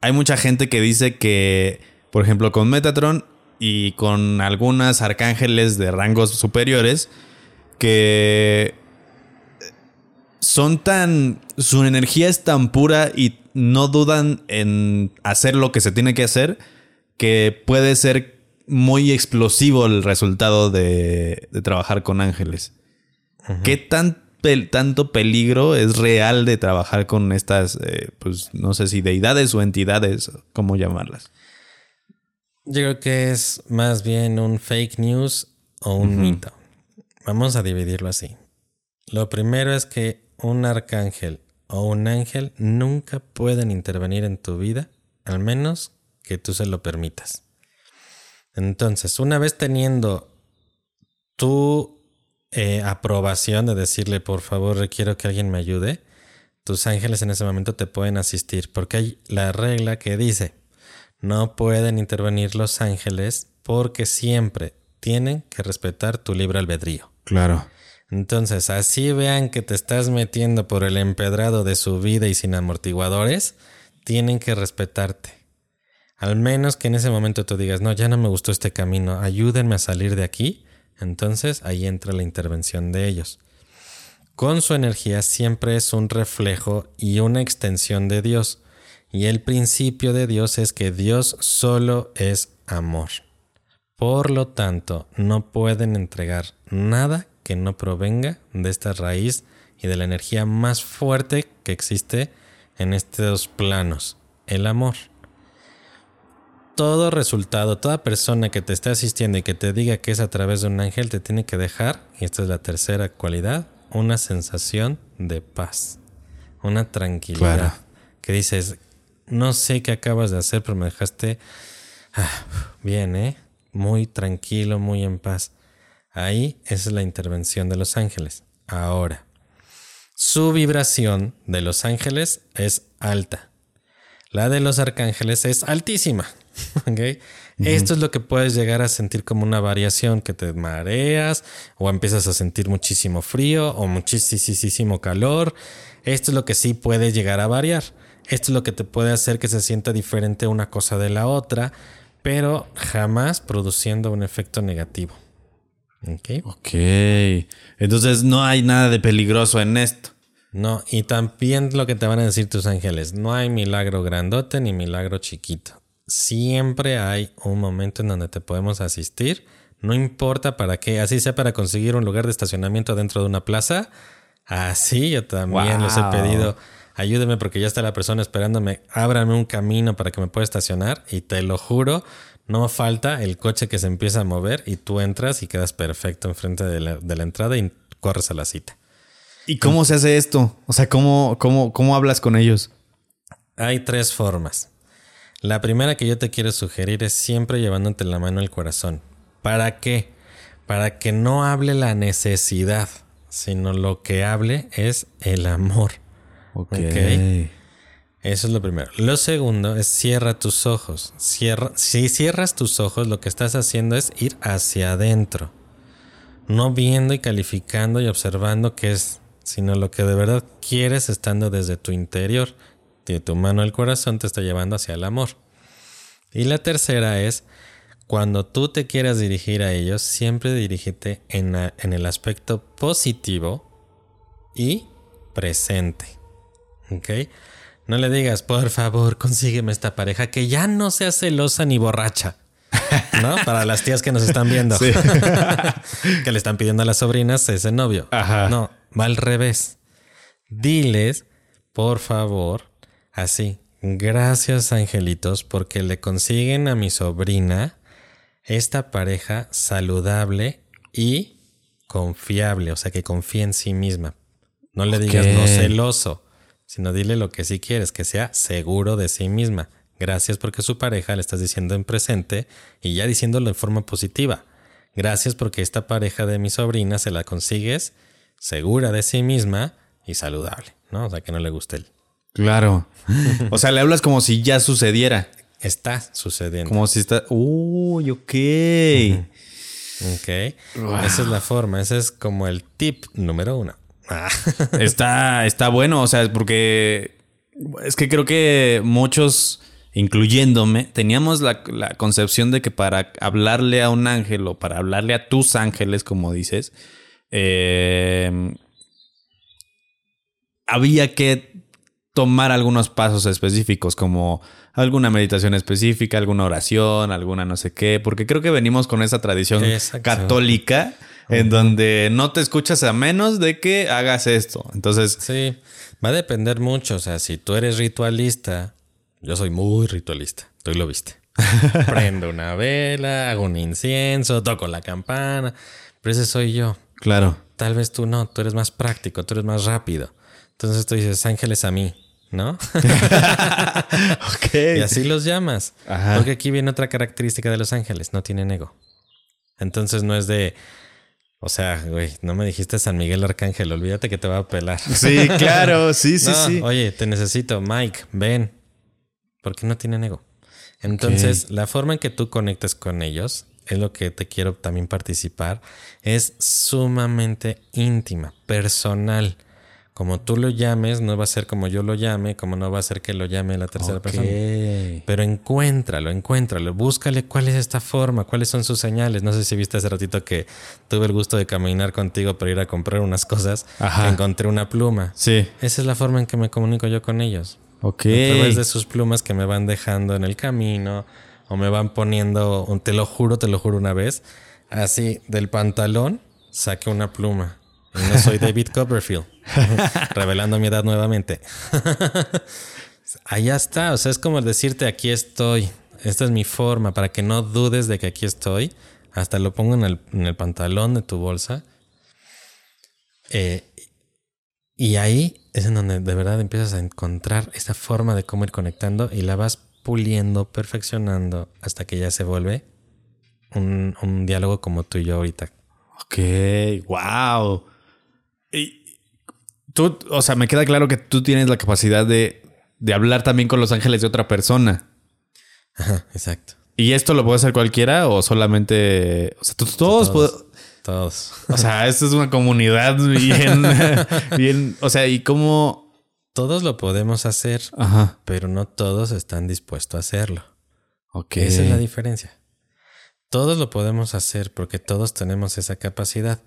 Hay mucha gente que dice que, por ejemplo, con Metatron y con algunas arcángeles de rangos superiores, que son tan. Su energía es tan pura y no dudan en hacer lo que se tiene que hacer, que puede ser muy explosivo el resultado de, de trabajar con ángeles. ¿Qué tan pel- tanto peligro es real de trabajar con estas, eh, pues no sé si deidades o entidades, cómo llamarlas? Yo creo que es más bien un fake news o un mito. Vamos a dividirlo así. Lo primero es que un arcángel o un ángel nunca pueden intervenir en tu vida, al menos que tú se lo permitas. Entonces, una vez teniendo tu eh, aprobación de decirle, por favor, requiero que alguien me ayude, tus ángeles en ese momento te pueden asistir, porque hay la regla que dice, no pueden intervenir los ángeles porque siempre tienen que respetar tu libre albedrío. Claro. Entonces, así vean que te estás metiendo por el empedrado de su vida y sin amortiguadores, tienen que respetarte. Al menos que en ese momento tú digas, no, ya no me gustó este camino, ayúdenme a salir de aquí. Entonces ahí entra la intervención de ellos. Con su energía siempre es un reflejo y una extensión de Dios. Y el principio de Dios es que Dios solo es amor. Por lo tanto, no pueden entregar nada que no provenga de esta raíz y de la energía más fuerte que existe en estos planos, el amor. Todo resultado, toda persona que te esté asistiendo y que te diga que es a través de un ángel, te tiene que dejar, y esta es la tercera cualidad, una sensación de paz, una tranquilidad. Que dices, no sé qué acabas de hacer, pero me dejaste ah, bien, ¿eh? Muy tranquilo, muy en paz. Ahí esa es la intervención de los ángeles. Ahora, su vibración de los ángeles es alta. La de los arcángeles es altísima. [LAUGHS] Esto es lo que puedes llegar a sentir como una variación, que te mareas o empiezas a sentir muchísimo frío o muchísimo calor. Esto es lo que sí puede llegar a variar. Esto es lo que te puede hacer que se sienta diferente una cosa de la otra, pero jamás produciendo un efecto negativo. Ok. Ok. Entonces no hay nada de peligroso en esto. No, y también lo que te van a decir tus ángeles, no hay milagro grandote ni milagro chiquito. Siempre hay un momento en donde te podemos asistir, no importa para qué, así sea para conseguir un lugar de estacionamiento dentro de una plaza. Así yo también les he pedido, ayúdeme porque ya está la persona esperándome, ábrame un camino para que me pueda estacionar y te lo juro, no falta el coche que se empieza a mover y tú entras y quedas perfecto enfrente de la, de la entrada y corres a la cita. ¿Y cómo se hace esto? O sea, ¿cómo, cómo, cómo hablas con ellos? Hay tres formas. La primera que yo te quiero sugerir es siempre llevándote la mano al corazón. ¿Para qué? Para que no hable la necesidad, sino lo que hable es el amor. Ok. Eso es lo primero. Lo segundo es cierra tus ojos. Cierra, si cierras tus ojos, lo que estás haciendo es ir hacia adentro. No viendo y calificando y observando qué es, sino lo que de verdad quieres estando desde tu interior. De tu mano al corazón te está llevando hacia el amor. Y la tercera es, cuando tú te quieras dirigir a ellos, siempre dirígete en el aspecto positivo y presente. ¿Ok? No le digas, por favor, consígueme esta pareja que ya no sea celosa ni borracha. ¿No? [LAUGHS] Para las tías que nos están viendo. [LAUGHS] que le están pidiendo a las sobrinas ese novio. No, va al revés. Diles, por favor, así. Gracias, angelitos, porque le consiguen a mi sobrina esta pareja saludable y confiable, o sea, que confía en sí misma. No le digas no celoso sino dile lo que sí quieres, que sea seguro de sí misma. Gracias porque su pareja le estás diciendo en presente y ya diciéndolo en forma positiva. Gracias porque esta pareja de mi sobrina se la consigues segura de sí misma y saludable, ¿no? O sea, que no le guste él. Claro. o sea, le hablas como si ya sucediera. Está sucediendo. Como si está. Uy, ok. ok. Esa es la forma. Ese es como el tip número uno. [LAUGHS] está, está bueno, o sea, porque es que creo que muchos, incluyéndome, teníamos la, concepción de que para hablarle a un ángel o para hablarle a tus ángeles, como dices, em, había que tomar algunos pasos específicos, como alguna meditación específica, alguna oración, alguna no sé qué, porque creo que venimos con esa tradición católica en donde no te escuchas a menos de que hagas esto. Entonces. Sí, va a depender mucho. O sea, si tú eres ritualista, yo soy muy ritualista. Tú lo viste. [LAUGHS] Prendo una vela, hago un incienso, toco la campana. Pero ese soy yo. Claro. Tal vez tú no, tú eres más práctico, tú eres más rápido. Entonces tú dices ángeles a mí, ¿no? [LAUGHS] Ok. y así los llamas. Ajá. Porque aquí viene otra característica de los ángeles, no tienen ego. Entonces no es de, o sea, güey, no me dijiste San Miguel Arcángel, olvídate que te va a pelar. Sí, [LAUGHS] claro, sí, sí, No, sí. Oye, te necesito, Mike, ven. Porque no tienen ego. Entonces, la forma en que tú conectas con ellos, es lo que te quiero también participar, es sumamente íntima, personal. Como tú lo llames, no va a ser como yo lo llame, como no va a ser que lo llame la tercera persona. Pero encuéntralo, encuéntralo, búscale cuál es esta forma, cuáles son sus señales. No sé si viste hace ratito que tuve el gusto de caminar contigo para ir a comprar unas cosas. Ajá. Encontré una pluma. Sí. Esa es la forma en que me comunico yo con ellos. Ok. A través de sus plumas que me van dejando en el camino o me van poniendo, un- te lo juro, te lo juro una vez, así del pantalón saqué una pluma. Y no soy [LAUGHS] David Copperfield, [LAUGHS] revelando mi edad nuevamente. [LAUGHS] Allá está, o sea, es como decirte aquí estoy, esta es mi forma, para que no dudes de que aquí estoy. Hasta lo pongo en el, pantalón de tu bolsa. Eh, y ahí es en donde de verdad empiezas a encontrar esta forma de cómo ir conectando y la vas puliendo, perfeccionando hasta que ya se vuelve un, un diálogo como tú y yo ahorita. Ok, wow. Tú, o sea, me queda claro que tú tienes la capacidad de, de hablar también con los ángeles de otra persona. Ajá, exacto. ¿Y esto lo puede hacer cualquiera o solamente... O sea, tú- todos... Todos. o sea, [LAUGHS] esto es una comunidad bien... [LAUGHS] bien... O sea, ¿y cómo...? Todos lo podemos hacer, Ajá. pero no todos están dispuestos a hacerlo. Ok. Esa es la diferencia. Todos lo podemos hacer porque todos tenemos esa capacidad.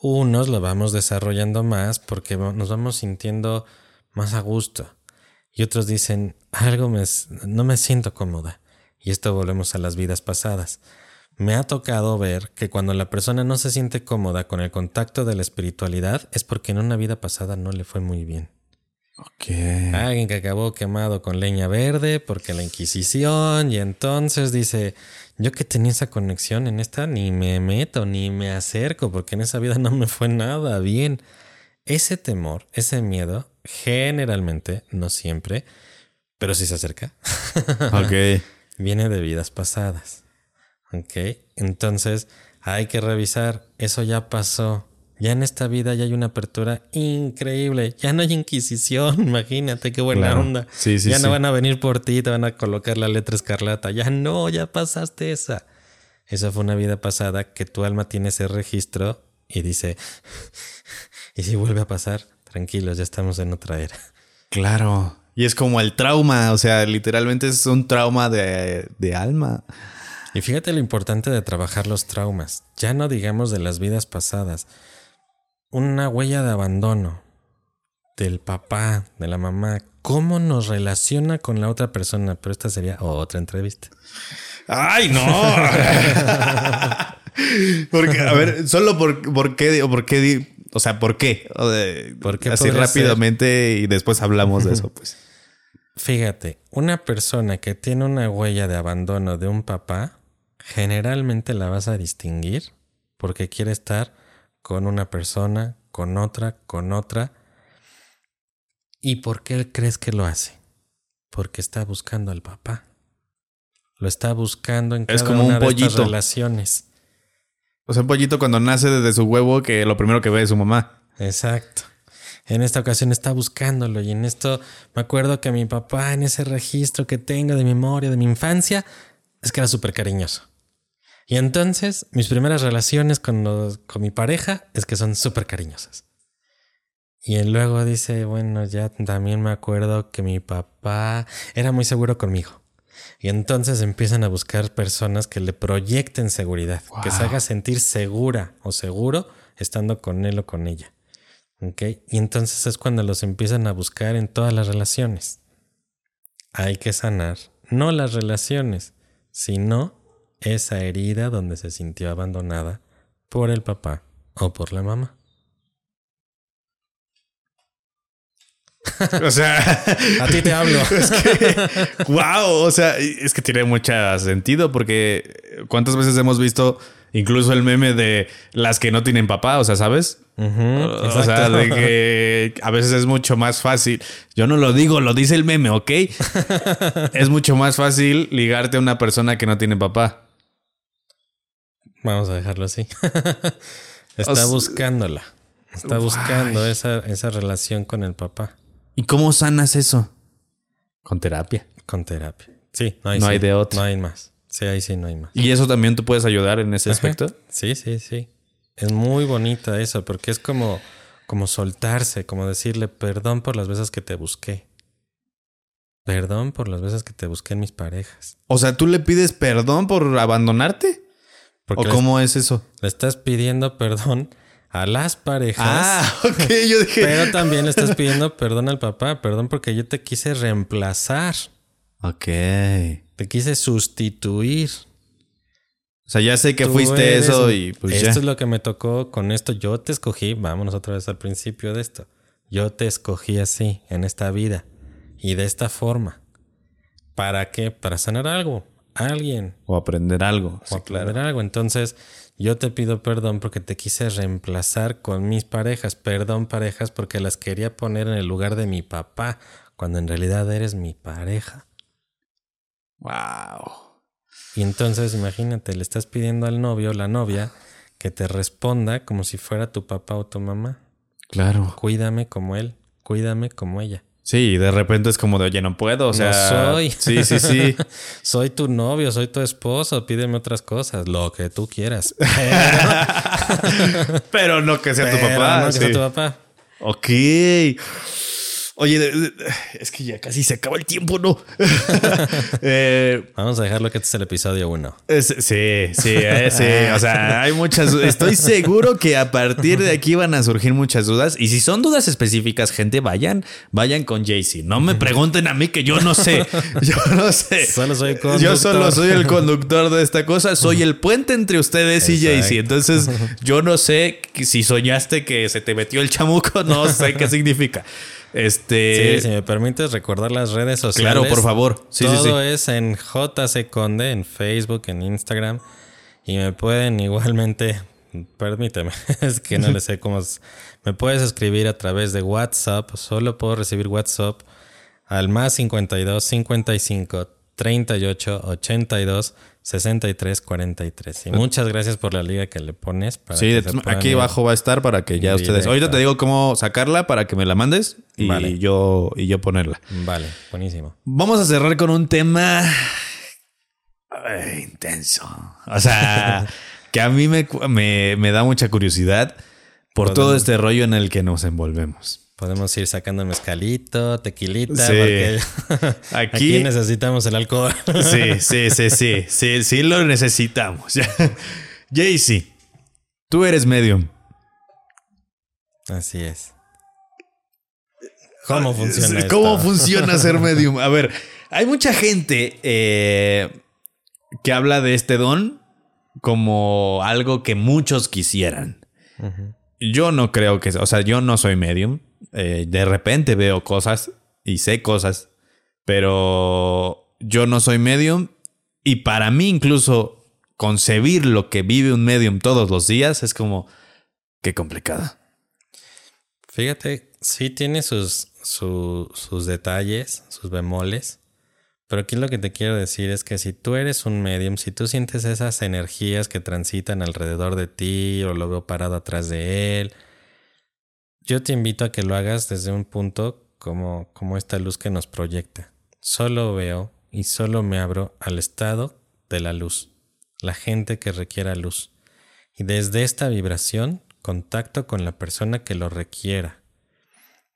Unos lo vamos desarrollando más porque nos vamos sintiendo más a gusto. Y otros dicen, algo me, no me siento cómoda. Y esto volvemos a las vidas pasadas. Me ha tocado ver que cuando la persona no se siente cómoda con el contacto de la espiritualidad es porque en una vida pasada no le fue muy bien. Alguien que acabó quemado con leña verde porque la Inquisición y entonces dice, yo que tenía esa conexión en esta ni me meto ni me acerco porque en esa vida no me fue nada bien. Ese temor, ese miedo, generalmente, no siempre, pero sí se acerca, Ok. [LAUGHS] viene de vidas pasadas. ¿Ok? Entonces hay que revisar, eso ya pasó. Ya en esta vida ya hay una apertura increíble. Ya no hay inquisición, [LAUGHS] imagínate qué buena Claro. onda. Sí, sí, ya sí. no van a venir por ti, te van a colocar la letra escarlata. Ya no, ya pasaste esa. Esa fue una vida pasada que tu alma tiene ese registro y dice, [LAUGHS] y si vuelve a pasar, tranquilos, ya estamos en otra era. Claro. Y es como el trauma, o sea, literalmente es un trauma de, de alma. Y fíjate lo importante de trabajar los traumas. Ya no digamos de las vidas pasadas. Una huella de abandono del papá, de la mamá. ¿Cómo nos relaciona con la otra persona? Pero esta sería otra entrevista. ¡Ay, no! [LAUGHS] Porque, a ver, solo por, por qué, o por qué, o sea, ¿por qué? O de- ¿Por qué así rápidamente y después hablamos de eso, pues. [LAUGHS] Fíjate, una persona que tiene una huella de abandono de un papá, generalmente la vas a distinguir porque quiere estar con una persona, con otra, con otra. ¿Y por qué crees que lo hace? Porque está buscando al papá. Lo está buscando en Es cada como un una de estas pollito. relaciones. O sea, un pollito cuando nace desde su huevo, que lo primero que ve es su mamá. Exacto. En esta ocasión está buscándolo y en esto me acuerdo que mi papá en ese registro que tengo de memoria de mi infancia es que era súper cariñoso. Y entonces mis primeras relaciones con, los- con mi pareja es que son súper cariñosas. Y él luego dice, bueno, ya también me acuerdo que mi papá era muy seguro conmigo. Y entonces empiezan a buscar personas que le proyecten seguridad, que se haga sentir segura o seguro estando con él o con ella. ¿Ok? Y entonces es cuando los empiezan a buscar en todas las relaciones. Hay que sanar no las relaciones, sino esa herida donde se sintió abandonada por el papá o por la mamá. O sea, [LAUGHS] A ti te hablo. [LAUGHS] es que, wow, o sea, es que tiene mucho sentido porque cuántas veces hemos visto incluso el meme de las que no tienen papá, o sea, ¿sabes? o sea, de que a veces es mucho más fácil. Yo no lo digo, lo dice el meme, ¿ok? [LAUGHS] es mucho más fácil ligarte a una persona que no tiene papá. Vamos a dejarlo así. [LAUGHS] Está buscándola. Está buscando esa, esa relación con el papá. ¿Y cómo sanas eso? Con terapia. Con terapia. Sí, no hay, no hay de otro. No hay más. Sí, ahí sí no hay más. ¿Y eso también tú puedes ayudar en ese aspecto? Sí, sí, sí. Es muy bonita eso, porque es como, como soltarse, como decirle perdón por las veces que te busqué. Perdón por las veces que te busqué en mis parejas. O sea, ¿tú le pides perdón por abandonarte? ¿O cómo es eso? Le estás pidiendo perdón a las parejas. Ah, [LAUGHS] ok, yo dije. Pero también le estás pidiendo perdón al papá. Perdón porque yo te quise reemplazar. Ok. Te quise sustituir. O sea, ya sé que fuiste eso y pues Esto es lo que me tocó con esto. Yo te escogí, vámonos otra vez al principio de esto. Yo te escogí así, en esta vida. Y de esta forma. ¿Para qué? Para sanar algo alguien. O aprender algo. O aprender algo. Entonces, yo te pido perdón porque te quise reemplazar con mis parejas. Perdón, parejas, porque las quería poner en el lugar de mi papá, cuando en realidad eres mi pareja. Wow. Y entonces, imagínate, le estás pidiendo al novio o la novia que te responda como si fuera tu papá o tu mamá. Claro. Cuídame como él, cuídame como ella. Sí, de repente es como de, oye, no puedo, o sea... No soy. Sí, sí, sí. [LAUGHS] soy tu novio, soy tu esposo, pídeme otras cosas, lo que tú quieras. [LAUGHS] Pero, no que sea tu papá. No que sea tu papá. Ok. Oye, es que ya casi se acaba el tiempo, ¿no? [LAUGHS] Eh, Vamos a dejarlo que este es el episodio uno. sí, sí, eh, sí. O sea, hay muchas. Estoy seguro que a partir de aquí van a surgir muchas dudas. Y si son dudas específicas, gente, vayan, vayan con Jaycee. No me pregunten a mí que yo no sé. [LAUGHS] Yo no sé. Solo soy conductor. Yo solo soy el conductor de esta cosa. Soy el puente entre ustedes y Jaycee. Entonces, yo no sé si soñaste que se te metió el chamuco. No sé qué significa. Este. Sí, si me permites recordar las redes sociales. Claro, por favor. Sí, todo es en JC Conde, en Facebook, en Instagram. Y me pueden igualmente. Permíteme, [LAUGHS] es que no le sé cómo. Me puedes escribir a través de WhatsApp. Solo puedo recibir WhatsApp al más 52 55 38 82 63 43. Y muchas gracias por la liga que le pones. Para sí, aquí abajo va a estar para que ya ustedes. Ahorita te digo cómo sacarla para que me la mandes y yo y yo ponerla. Vale, buenísimo. Vamos a cerrar con un tema intenso. O sea, [LAUGHS] que a mí me, me, da mucha curiosidad por todo este rollo en el que nos envolvemos. Podemos ir sacando mezcalito, tequilita, porque [LAUGHS] aquí, necesitamos el alcohol. Sí, [LAUGHS] sí, sí, sí, sí, sí lo necesitamos. [LAUGHS] Jaycee, tú eres medium. Así es. ¿Cómo funciona ¿Cómo funciona ser medium? A ver, hay mucha gente eh, que habla de este don como algo que muchos quisieran. Yo no creo que, o sea, yo no soy medium. Eh, de repente veo cosas y sé cosas, pero yo no soy medium y para mí incluso concebir lo que vive un medium todos los días es como, qué complicado. Fíjate, sí tiene sus, sus detalles, sus bemoles. Pero aquí lo que te quiero decir es que si tú eres un medium, si tú sientes esas energías que transitan alrededor de ti o lo veo parado atrás de él, yo te invito a que lo hagas desde un punto como, como esta luz que nos proyecta. Solo veo y solo me abro al estado de la luz, la gente que requiera luz. Y desde esta vibración contacto con la persona que lo requiera.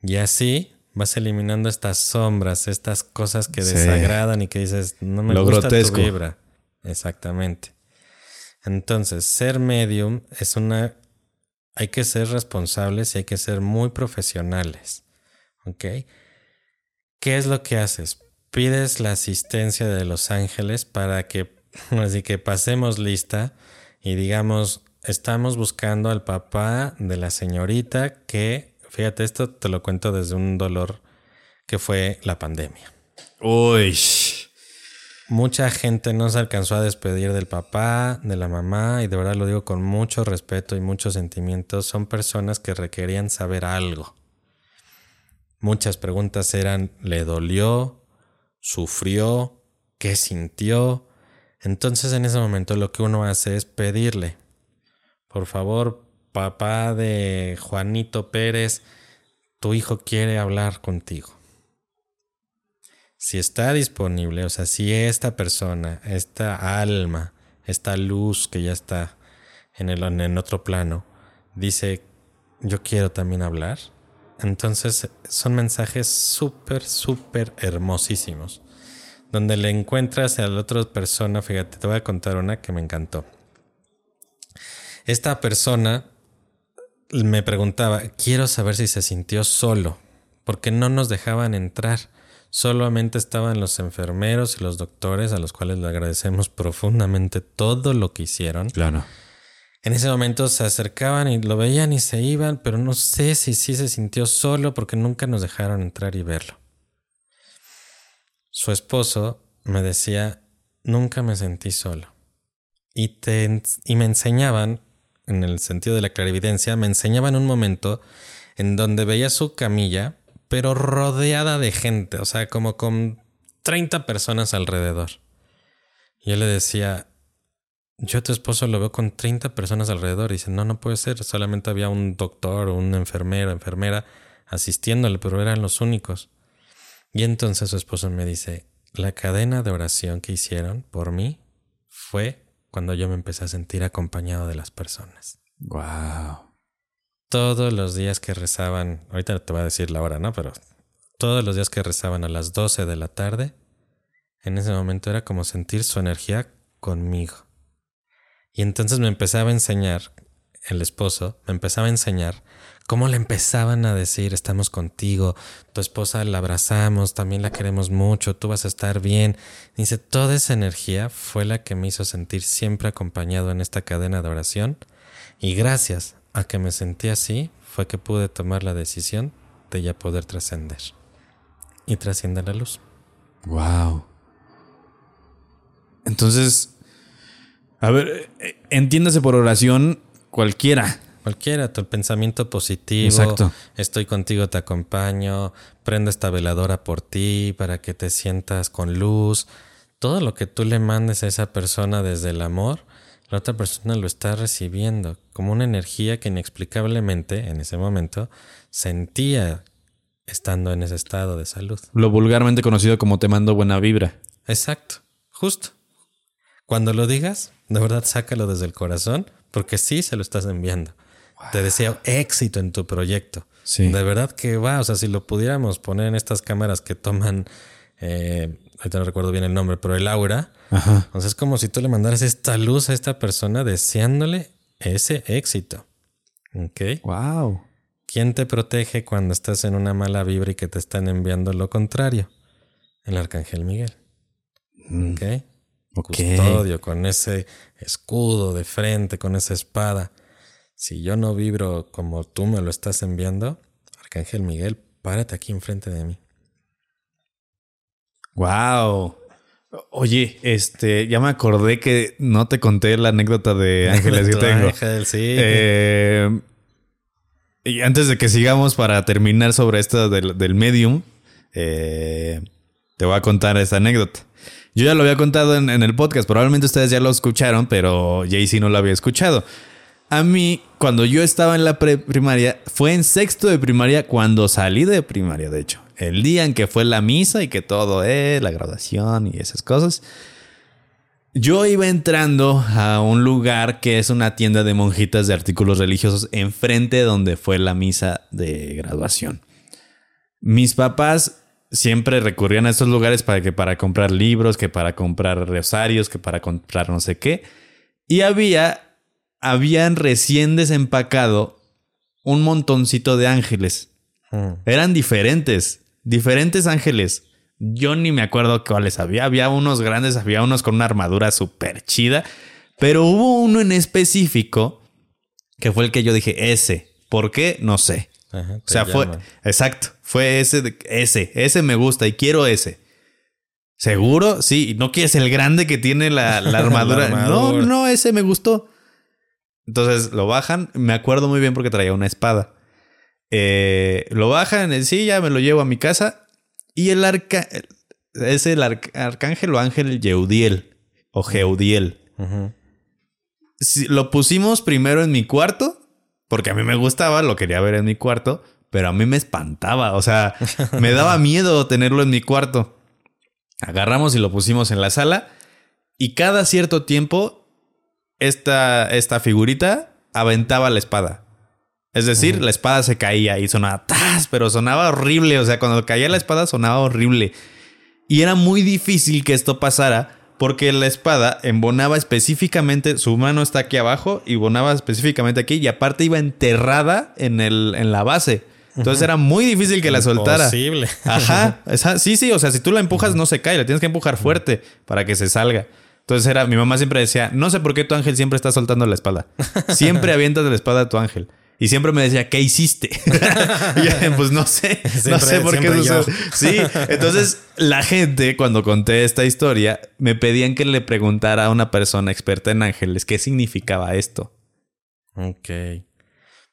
Y así vas eliminando estas sombras, estas cosas que desagradan y que dices, no me gusta tu vibra. Exactamente. Entonces, ser medium es una hay que ser responsables y hay que ser muy profesionales. ¿Ok? ¿Qué es lo que haces? Pides la asistencia de los ángeles para que, [LAUGHS] así que pasemos lista y digamos, estamos buscando al papá de la señorita que, fíjate, esto te lo cuento desde un dolor que fue la pandemia. Uy. Mucha gente no se alcanzó a despedir del papá, de la mamá, y de verdad lo digo con mucho respeto y muchos sentimientos. Son personas que requerían saber algo. Muchas preguntas eran, ¿le dolió? ¿Sufrió? ¿Qué sintió? Entonces en ese momento lo que uno hace es pedirle, por favor, papá de Juanito Pérez, tu hijo quiere hablar contigo. Si está disponible, o sea, si esta persona, esta alma, esta luz que ya está en, el, en otro plano, dice, yo quiero también hablar, entonces son mensajes súper, súper hermosísimos. Donde le encuentras a la otra persona, fíjate, te voy a contar una que me encantó. Esta persona me preguntaba, quiero saber si se sintió solo, porque no nos dejaban entrar. Solamente estaban los enfermeros y los doctores, a los cuales le agradecemos [LAUGHS] profundamente todo lo que hicieron. Claro. En ese momento se acercaban y lo veían y se iban, pero no sé si sí se sintió solo porque nunca nos dejaron entrar y verlo. Su esposo me decía, nunca me sentí solo. Y, te, y me enseñaban, en el sentido de la clarividencia, me enseñaban un momento en donde veía su camilla, pero rodeada de gente, o sea, como con 30 personas alrededor. Y él le decía, yo tu esposo lo veo con 30 personas alrededor. Y dice, no, no puede ser. Solamente había un doctor o un enfermero, enfermera asistiéndole, pero eran los únicos. Y entonces su esposo me dice, la cadena de oración que hicieron por mí fue cuando yo me empecé a sentir acompañado de las personas. Wow. Todos los días que rezaban, ahorita te voy a decir la hora, ¿no? Pero todos los días que rezaban a las 12 de la tarde, en ese momento era como sentir su energía conmigo. Y entonces me empezaba a enseñar, el esposo me empezaba a enseñar cómo le empezaban a decir, estamos contigo, tu esposa la abrazamos, también la queremos mucho, tú vas a estar bien. Dice, toda esa energía fue la que me hizo sentir siempre acompañado en esta cadena de oración. Y gracias a que me sentí así, fue que pude tomar la decisión de ya poder trascender. Y trasciende la luz. Wow. Entonces, a ver, eh, entiéndase por oración cualquiera. Cualquiera, tu pensamiento positivo. Exacto. Estoy contigo, te acompaño. Prendo esta veladora por ti para que te sientas con luz. Todo lo que tú le mandes a esa persona desde el amor, la otra persona lo está recibiendo como una energía que inexplicablemente en ese momento sentía estando en ese estado de salud. Lo vulgarmente conocido como te mando buena vibra. Exacto, justo. Cuando lo digas, de verdad sácalo desde el corazón, porque sí se lo estás enviando. Te deseo éxito en tu proyecto. Sí. De verdad que va, o sea, si lo pudiéramos poner en estas cámaras que toman, eh, ahorita no recuerdo bien el nombre, pero el aura, Ajá. entonces es como si tú le mandaras esta luz a esta persona deseándole ese éxito. ¿Ok? Wow. ¿Quién te protege cuando estás en una mala vibra y que te están enviando lo contrario? El arcángel Miguel. ¿Ok? Ok. Custodio, con ese escudo de frente, con esa espada. Si yo no vibro como tú me lo estás enviando, Arcángel Miguel, párate aquí enfrente de mí. Wow. Oye, este, ya me acordé que no te conté la anécdota de [LAUGHS] ángeles que tengo. ángel, sí. Eh, y antes de que sigamos para terminar sobre esto del, del medium, eh, te voy a contar esta anécdota. Yo ya lo había contado en, en el podcast, probablemente ustedes ya lo escucharon, pero Jaycee no lo había escuchado. A mí, cuando yo estaba en la primaria, fue en sexto de primaria cuando salí de primaria, de hecho. El día en que fue la misa y que todo, eh, la graduación y esas cosas. Yo iba entrando a un lugar que es una tienda de monjitas de artículos religiosos enfrente donde fue la misa de graduación. Mis papás siempre recurrían a estos lugares para que para comprar libros, que para comprar rosarios, que para comprar no sé qué. Y había habían recién desempacado un montoncito de ángeles. Mm. Eran diferentes, diferentes ángeles. Yo ni me acuerdo cuáles había. Había unos grandes, había unos con una armadura súper chida. Pero hubo uno en específico que fue el que yo dije, ese. ¿Por qué? No sé. Ajá, O sea, fue, exacto, fue ese, ese, ese me gusta y quiero ese. ¿Seguro? Sí, ¿no quieres el grande que tiene la, la [LAUGHS] armadura? La No, armadura. no, ese me gustó. Entonces lo bajan. Me acuerdo muy bien porque traía una espada. Eh, lo bajan, sí, ya me lo llevo a mi casa. Y el arca es el arc- arcángel o ángel Yeudiel o. Sí, lo pusimos primero en mi cuarto porque a mí me gustaba, lo quería ver en mi cuarto, pero a mí me espantaba, o sea, me [LAUGHS] daba miedo tenerlo en mi cuarto. Agarramos y lo pusimos en la sala y cada cierto tiempo esta, esta figurita aventaba la espada. Es decir, la espada se caía y sonaba ¡tas! pero sonaba horrible. O sea, cuando caía la espada sonaba horrible. Y era muy difícil que esto pasara porque la espada embonaba específicamente, su mano está aquí abajo y bonaba específicamente aquí y aparte iba enterrada en, el, en la base. Entonces era muy difícil que la soltara. Imposible. Ajá, [LAUGHS] esa- sí, sí, o sea, si tú la empujas no se cae, la tienes que empujar fuerte para que se salga. Entonces era, mi mamá siempre decía, no sé por qué tu ángel siempre está soltando la espada. Siempre [LAUGHS] avientas la espada a tu ángel. Y siempre me decía, ¿qué hiciste? [LAUGHS] Y yo, pues no sé, no sé por qué sucede. Sí, entonces la gente cuando conté esta historia me pedían que le preguntara a una persona experta en ángeles qué significaba esto. Ok.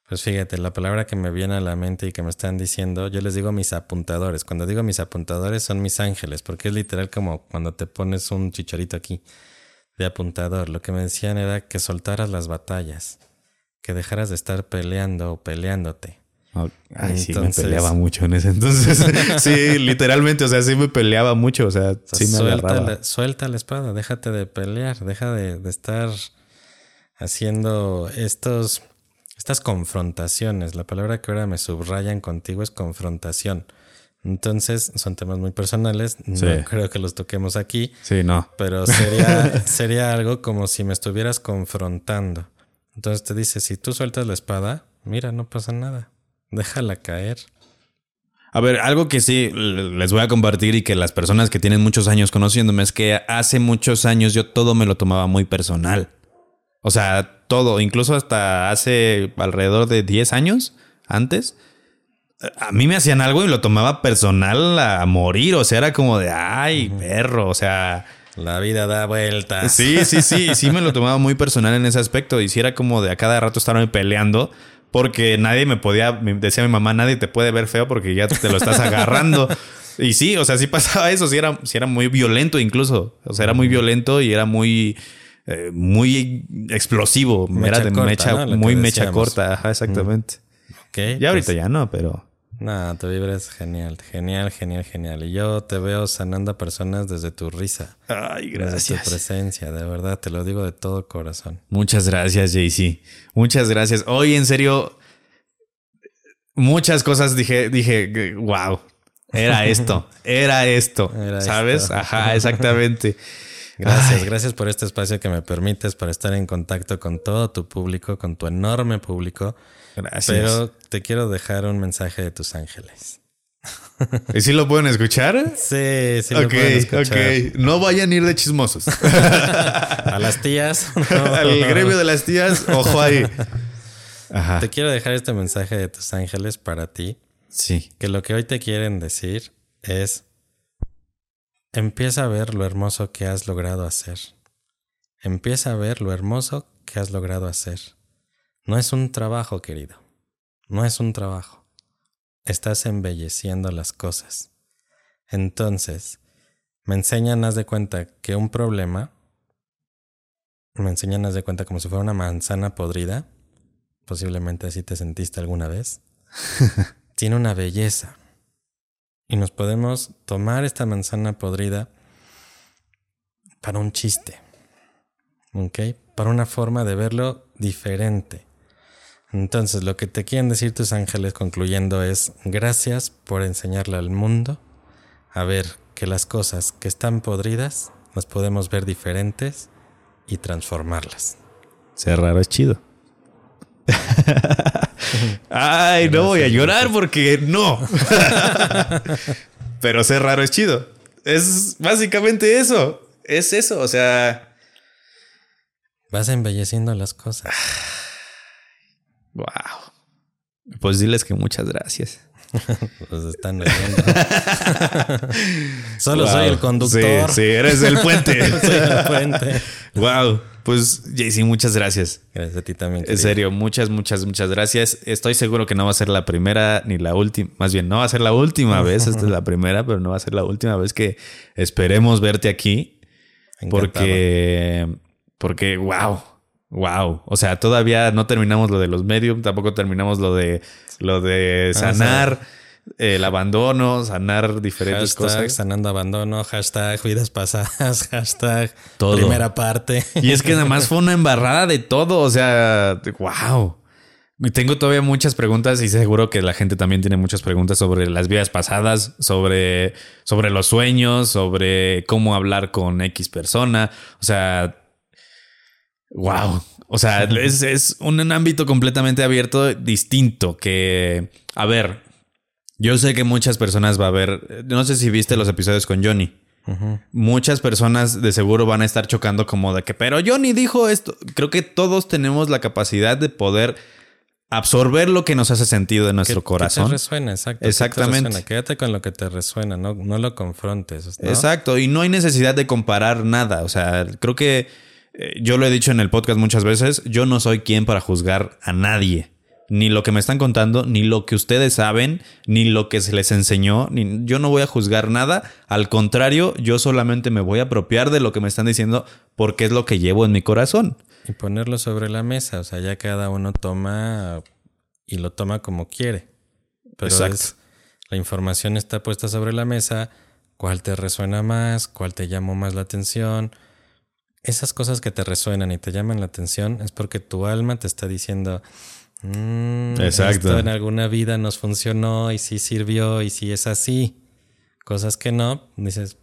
Pues fíjate, la palabra que me viene a la mente y que me están diciendo, yo les digo mis apuntadores. Cuando digo mis apuntadores son mis ángeles, porque es literal como cuando te pones un chicharito aquí de apuntador. Lo que me decían era que soltaras las batallas, que dejaras de estar peleando o peleándote. Ay, sí, me peleaba mucho en ese entonces. [LAUGHS] [LAUGHS] sí, literalmente, o sea, sí me peleaba mucho, o sea, O sea, sí me suelta, agarraba. la, suelta la espada, déjate de pelear, deja de, de estar haciendo estos, estas confrontaciones. La palabra que ahora me subrayan contigo es confrontación. Entonces, son temas muy personales, Sí. no creo que los toquemos aquí, Sí, no. pero sería, [LAUGHS] sería algo como si me estuvieras confrontando. Entonces te dice, si tú sueltas la espada, mira, no pasa nada, déjala caer. A ver, algo que sí les voy a compartir y que las personas que tienen muchos años conociéndome es que hace muchos años yo todo me lo tomaba muy personal. O sea, todo, incluso hasta hace alrededor de 10 años antes, a mí me hacían algo y lo tomaba personal a morir. O sea, era como de, ay, perro, o sea... La vida da vueltas. Sí, sí, sí, sí me lo tomaba muy personal en ese aspecto. Y sí era como de a cada rato estarme peleando porque nadie me podía, me decía mi mamá, nadie te puede ver feo porque ya te lo estás agarrando. [LAUGHS] y sí, o sea, sí pasaba eso, sí era, sí era muy violento incluso. O sea, era muy violento y era muy, eh, muy explosivo. Mecha era de corta, mecha, muy mecha decíamos. corta, ajá, exactamente. Ok, Ya ahorita pues- ya no, pero... No, tu vibra es genial, genial, genial, genial. Y yo te veo sanando a personas desde tu risa, Ay, desde tu presencia, de verdad, te lo digo de todo corazón. Muchas gracias, JC. Muchas gracias. Hoy, en serio, muchas cosas dije, dije, wow, era esto, [LAUGHS] era esto, Era ¿sabes? esto. Ajá, exactamente. [LAUGHS] Gracias, Ay. gracias por este espacio que me permites para estar en contacto con todo tu público, con tu enorme público. Gracias. Pero te quiero dejar un mensaje de tus ángeles. [LAUGHS] ¿Y si lo pueden escuchar? Sí, sí lo ok, pueden escuchar. ok. No vayan a ir de chismosos. [LAUGHS] A las tías. [LAUGHS] no. Al gremio de las tías, ojo ahí. Ajá. Te quiero dejar este mensaje de tus ángeles para ti. Sí. que lo que hoy te quieren decir es empieza a ver lo hermoso que has logrado hacer. Empieza a ver lo hermoso que has logrado hacer. No es un trabajo, querido. No es un trabajo. Estás embelleciendo las cosas. Entonces, me enseñan, haz de cuenta, que un problema, me enseñan, haz de cuenta, como si fuera una manzana podrida, posiblemente así te sentiste alguna vez, [LAUGHS] tiene una belleza. Y nos podemos tomar esta manzana podrida para un chiste. ¿Ok? Para una forma de verlo diferente. Entonces, lo que te quieren decir tus ángeles concluyendo es, gracias por enseñarle al mundo a ver que las cosas que están podridas las podemos ver diferentes y transformarlas. Ser raro es chido. [LAUGHS] Ay, no voy a llorar porque no. [LAUGHS] Pero ser raro es chido. Es básicamente eso. Es eso. O sea, Vas embelleciendo las cosas. wow. Pues diles que muchas gracias. [LAUGHS] Pues están oyendo. [LAUGHS] Solo Wow. soy el conductor. Sí, sí, eres el puente. [LAUGHS] soy el puente. wow. Pues, JC, muchas gracias. Gracias a ti también. En serio, muchas, muchas, muchas gracias. Estoy seguro que no va a ser la primera ni la última. Más bien, no va a ser la última vez. Esta es la primera, pero no va a ser la última vez que esperemos verte aquí. Encantado. Porque, porque, wow, wow. O sea, todavía no terminamos lo de los medios, tampoco terminamos lo de, lo de Vamos a sanar el abandono, sanar diferentes Hashtag cosas. sanando abandono, hashtag vidas pasadas, [LAUGHS] hashtag Todo. primera parte. Y es que nada más fue una embarrada de todo. O sea, wow. Tengo todavía muchas preguntas y seguro que la gente también tiene muchas preguntas sobre las vidas pasadas, sobre, sobre los sueños, sobre cómo hablar con X persona. O sea, wow. O sea, es, es un ámbito completamente abierto, distinto, que, a ver, yo sé que muchas personas va a ver, no sé si viste los episodios con Johnny. Muchas personas de seguro van a estar chocando como de que, pero Johnny dijo esto. Creo que todos tenemos la capacidad de poder absorber lo que nos hace sentido en nuestro Que- corazón. Que te resuena, exacto. Exactamente. resuena. Quédate con lo que te resuena, no, no lo confrontes. ¿no? Exacto, y no hay necesidad de comparar nada. O sea, creo que eh, yo lo he dicho en el podcast muchas veces, yo no soy quien para juzgar a nadie. Ni lo que me están contando, ni lo que ustedes saben, ni lo que se les enseñó, ni yo no voy a juzgar nada. Al contrario, yo solamente me voy a apropiar de lo que me están diciendo porque es lo que llevo en mi corazón. Y ponerlo sobre la mesa. O sea, ya cada uno toma y lo toma como quiere. Pero Exacto. es- la información está puesta sobre la mesa. ¿Cuál te resuena más? ¿Cuál te llamó más la atención? Esas cosas que te resuenan y te llaman la atención es porque tu alma te está diciendo. "Mm, Exacto. Esto en alguna vida nos funcionó y sí sirvió y sí es así. Cosas que no, dices.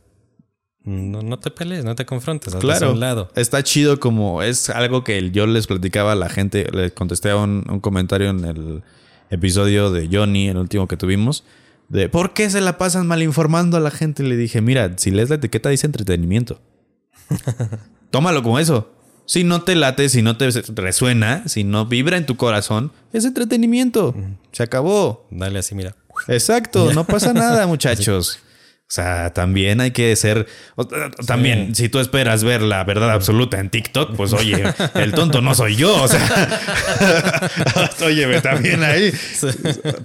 No, no te pelees, no te confrontes. hazlas a Claro, un lado. está chido como es algo que yo les platicaba a la gente, les contesté a un, un comentario en el episodio de Johnny, el último que tuvimos, de ¿por qué se la pasan mal informando a la gente? Le dije, mira, si lees la etiqueta dice entretenimiento. [LAUGHS] Tómalo como eso. Si no te late, si no te resuena, si no vibra en tu corazón, es entretenimiento. Se acabó. Dale así, mira. Exacto, no [LAUGHS] pasa nada, muchachos. O sea, también hay que ser. También, si tú esperas ver la verdad absoluta en TikTok, pues oye, [LAUGHS] el tonto no soy yo. O sea, [LAUGHS] óyeme, también ahí.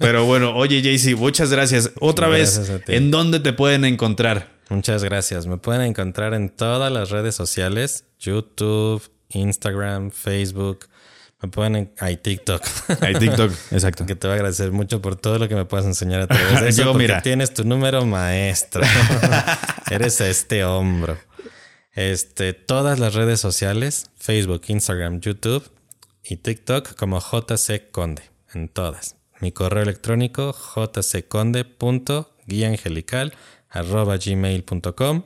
Pero bueno, oye, JC, muchas gracias. Otra Gracias vez. ¿en dónde te pueden encontrar? Muchas gracias. Me pueden encontrar en todas las redes sociales: YouTube, Instagram, Facebook. Me pueden. En... Ay, TikTok. Hay TikTok, [LAUGHS] exacto. que te voy a agradecer mucho por todo lo que me puedas enseñar a través de [LAUGHS] eso. Yo, porque mira. tienes tu número maestro. [LAUGHS] Eres este hombro. Este, todas las redes sociales: Facebook, Instagram, YouTube y TikTok como JC Conde. En todas. Mi correo electrónico jcconde.guiaangelical.gmail.com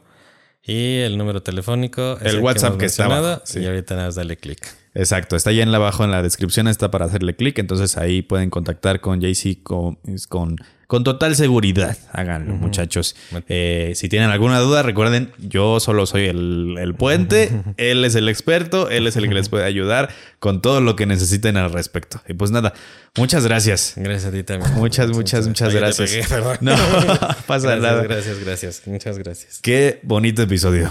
y el número telefónico es El WhatsApp hemos que está abajo, sí. y ahorita nada más dale clic. Exacto, está ahí en la abajo en la descripción, está para hacerle clic, entonces ahí pueden contactar con JC con, con, con total seguridad. Háganlo, muchachos. Eh, si tienen alguna duda, recuerden, yo solo soy el, el puente, él es el experto, él es el que les puede ayudar con todo lo que necesiten al respecto. Y pues nada, muchas gracias. Gracias a ti también. Muchas, muchas, muchas gracias. pegué. [LAUGHS] No, pasa gracias, nada. Gracias, gracias. Muchas gracias. Qué bonito episodio.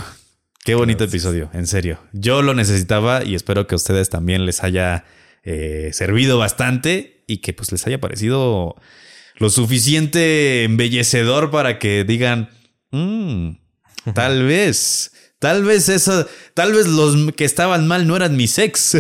Qué bonito episodio, en serio. Yo lo necesitaba y espero que a ustedes también les haya eh, servido bastante y que pues les haya parecido lo suficiente embellecedor para que digan, "Mm, tal [LAUGHS] vez, tal vez eso, tal vez los que estaban mal no eran mis ex.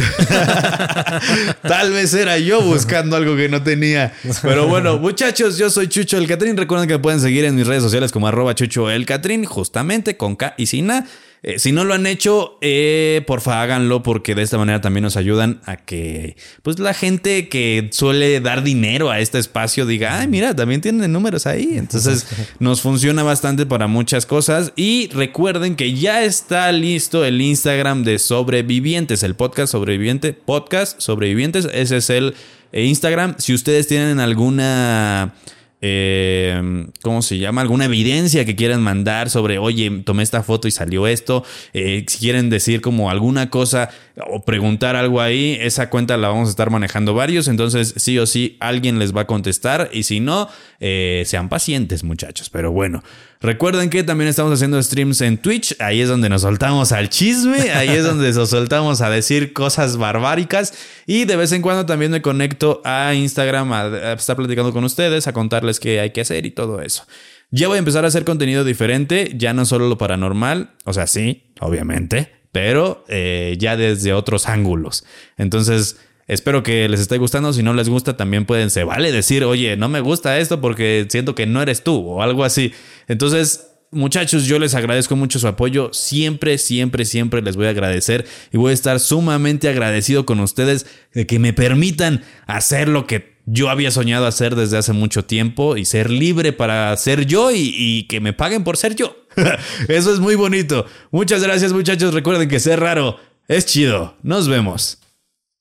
[LAUGHS] tal vez era yo buscando algo que no tenía. Pero bueno, [LAUGHS] muchachos, yo soy Chucho el Catrín. Recuerden que me pueden seguir en mis redes sociales como arroba Chucho el Catrín, justamente con K y sin A. Eh, si no lo han hecho, eh, porfa háganlo porque de esta manera también nos ayudan a que pues la gente que suele dar dinero a este espacio diga, ay mira, también tienen números ahí. Entonces [LAUGHS] nos funciona bastante para muchas cosas. Y recuerden que ya está listo el Instagram de Sobrevivientes, el podcast Sobreviviente, podcast Sobrevivientes. Ese es el eh, Instagram. Si ustedes tienen alguna eh, ¿cómo se llama? Alguna evidencia que quieran mandar sobre, oye, tomé esta foto y salió esto. Eh, si quieren decir como alguna cosa o preguntar algo ahí, esa cuenta la vamos a estar manejando varios, entonces sí o sí alguien les va a contestar y si no, eh, sean pacientes muchachos, pero bueno. Recuerden que también estamos haciendo streams en Twitch, ahí es donde nos soltamos al chisme, ahí es donde nos soltamos a decir cosas barbáricas y de vez en cuando también me conecto a Instagram a, estar platicando con ustedes, a contarles qué hay que hacer y todo eso. Ya voy a empezar a hacer contenido diferente, ya no solo lo paranormal, o sea, sí, obviamente, pero eh, ya desde otros ángulos. Entonces, espero que les esté gustando. Si no les gusta, también pueden, se vale decir, oye, no me gusta esto porque siento que no eres tú o algo así. Entonces, Muchachos, yo les agradezco mucho su apoyo. Siempre, siempre, siempre les voy a agradecer y voy a estar sumamente agradecido con ustedes de que me permitan hacer lo que yo había soñado hacer desde hace mucho tiempo y ser libre para ser yo y, y que me paguen por ser yo. [LAUGHS] Eso es muy bonito. Muchas gracias muchachos. Recuerden que ser raro es chido. Nos vemos.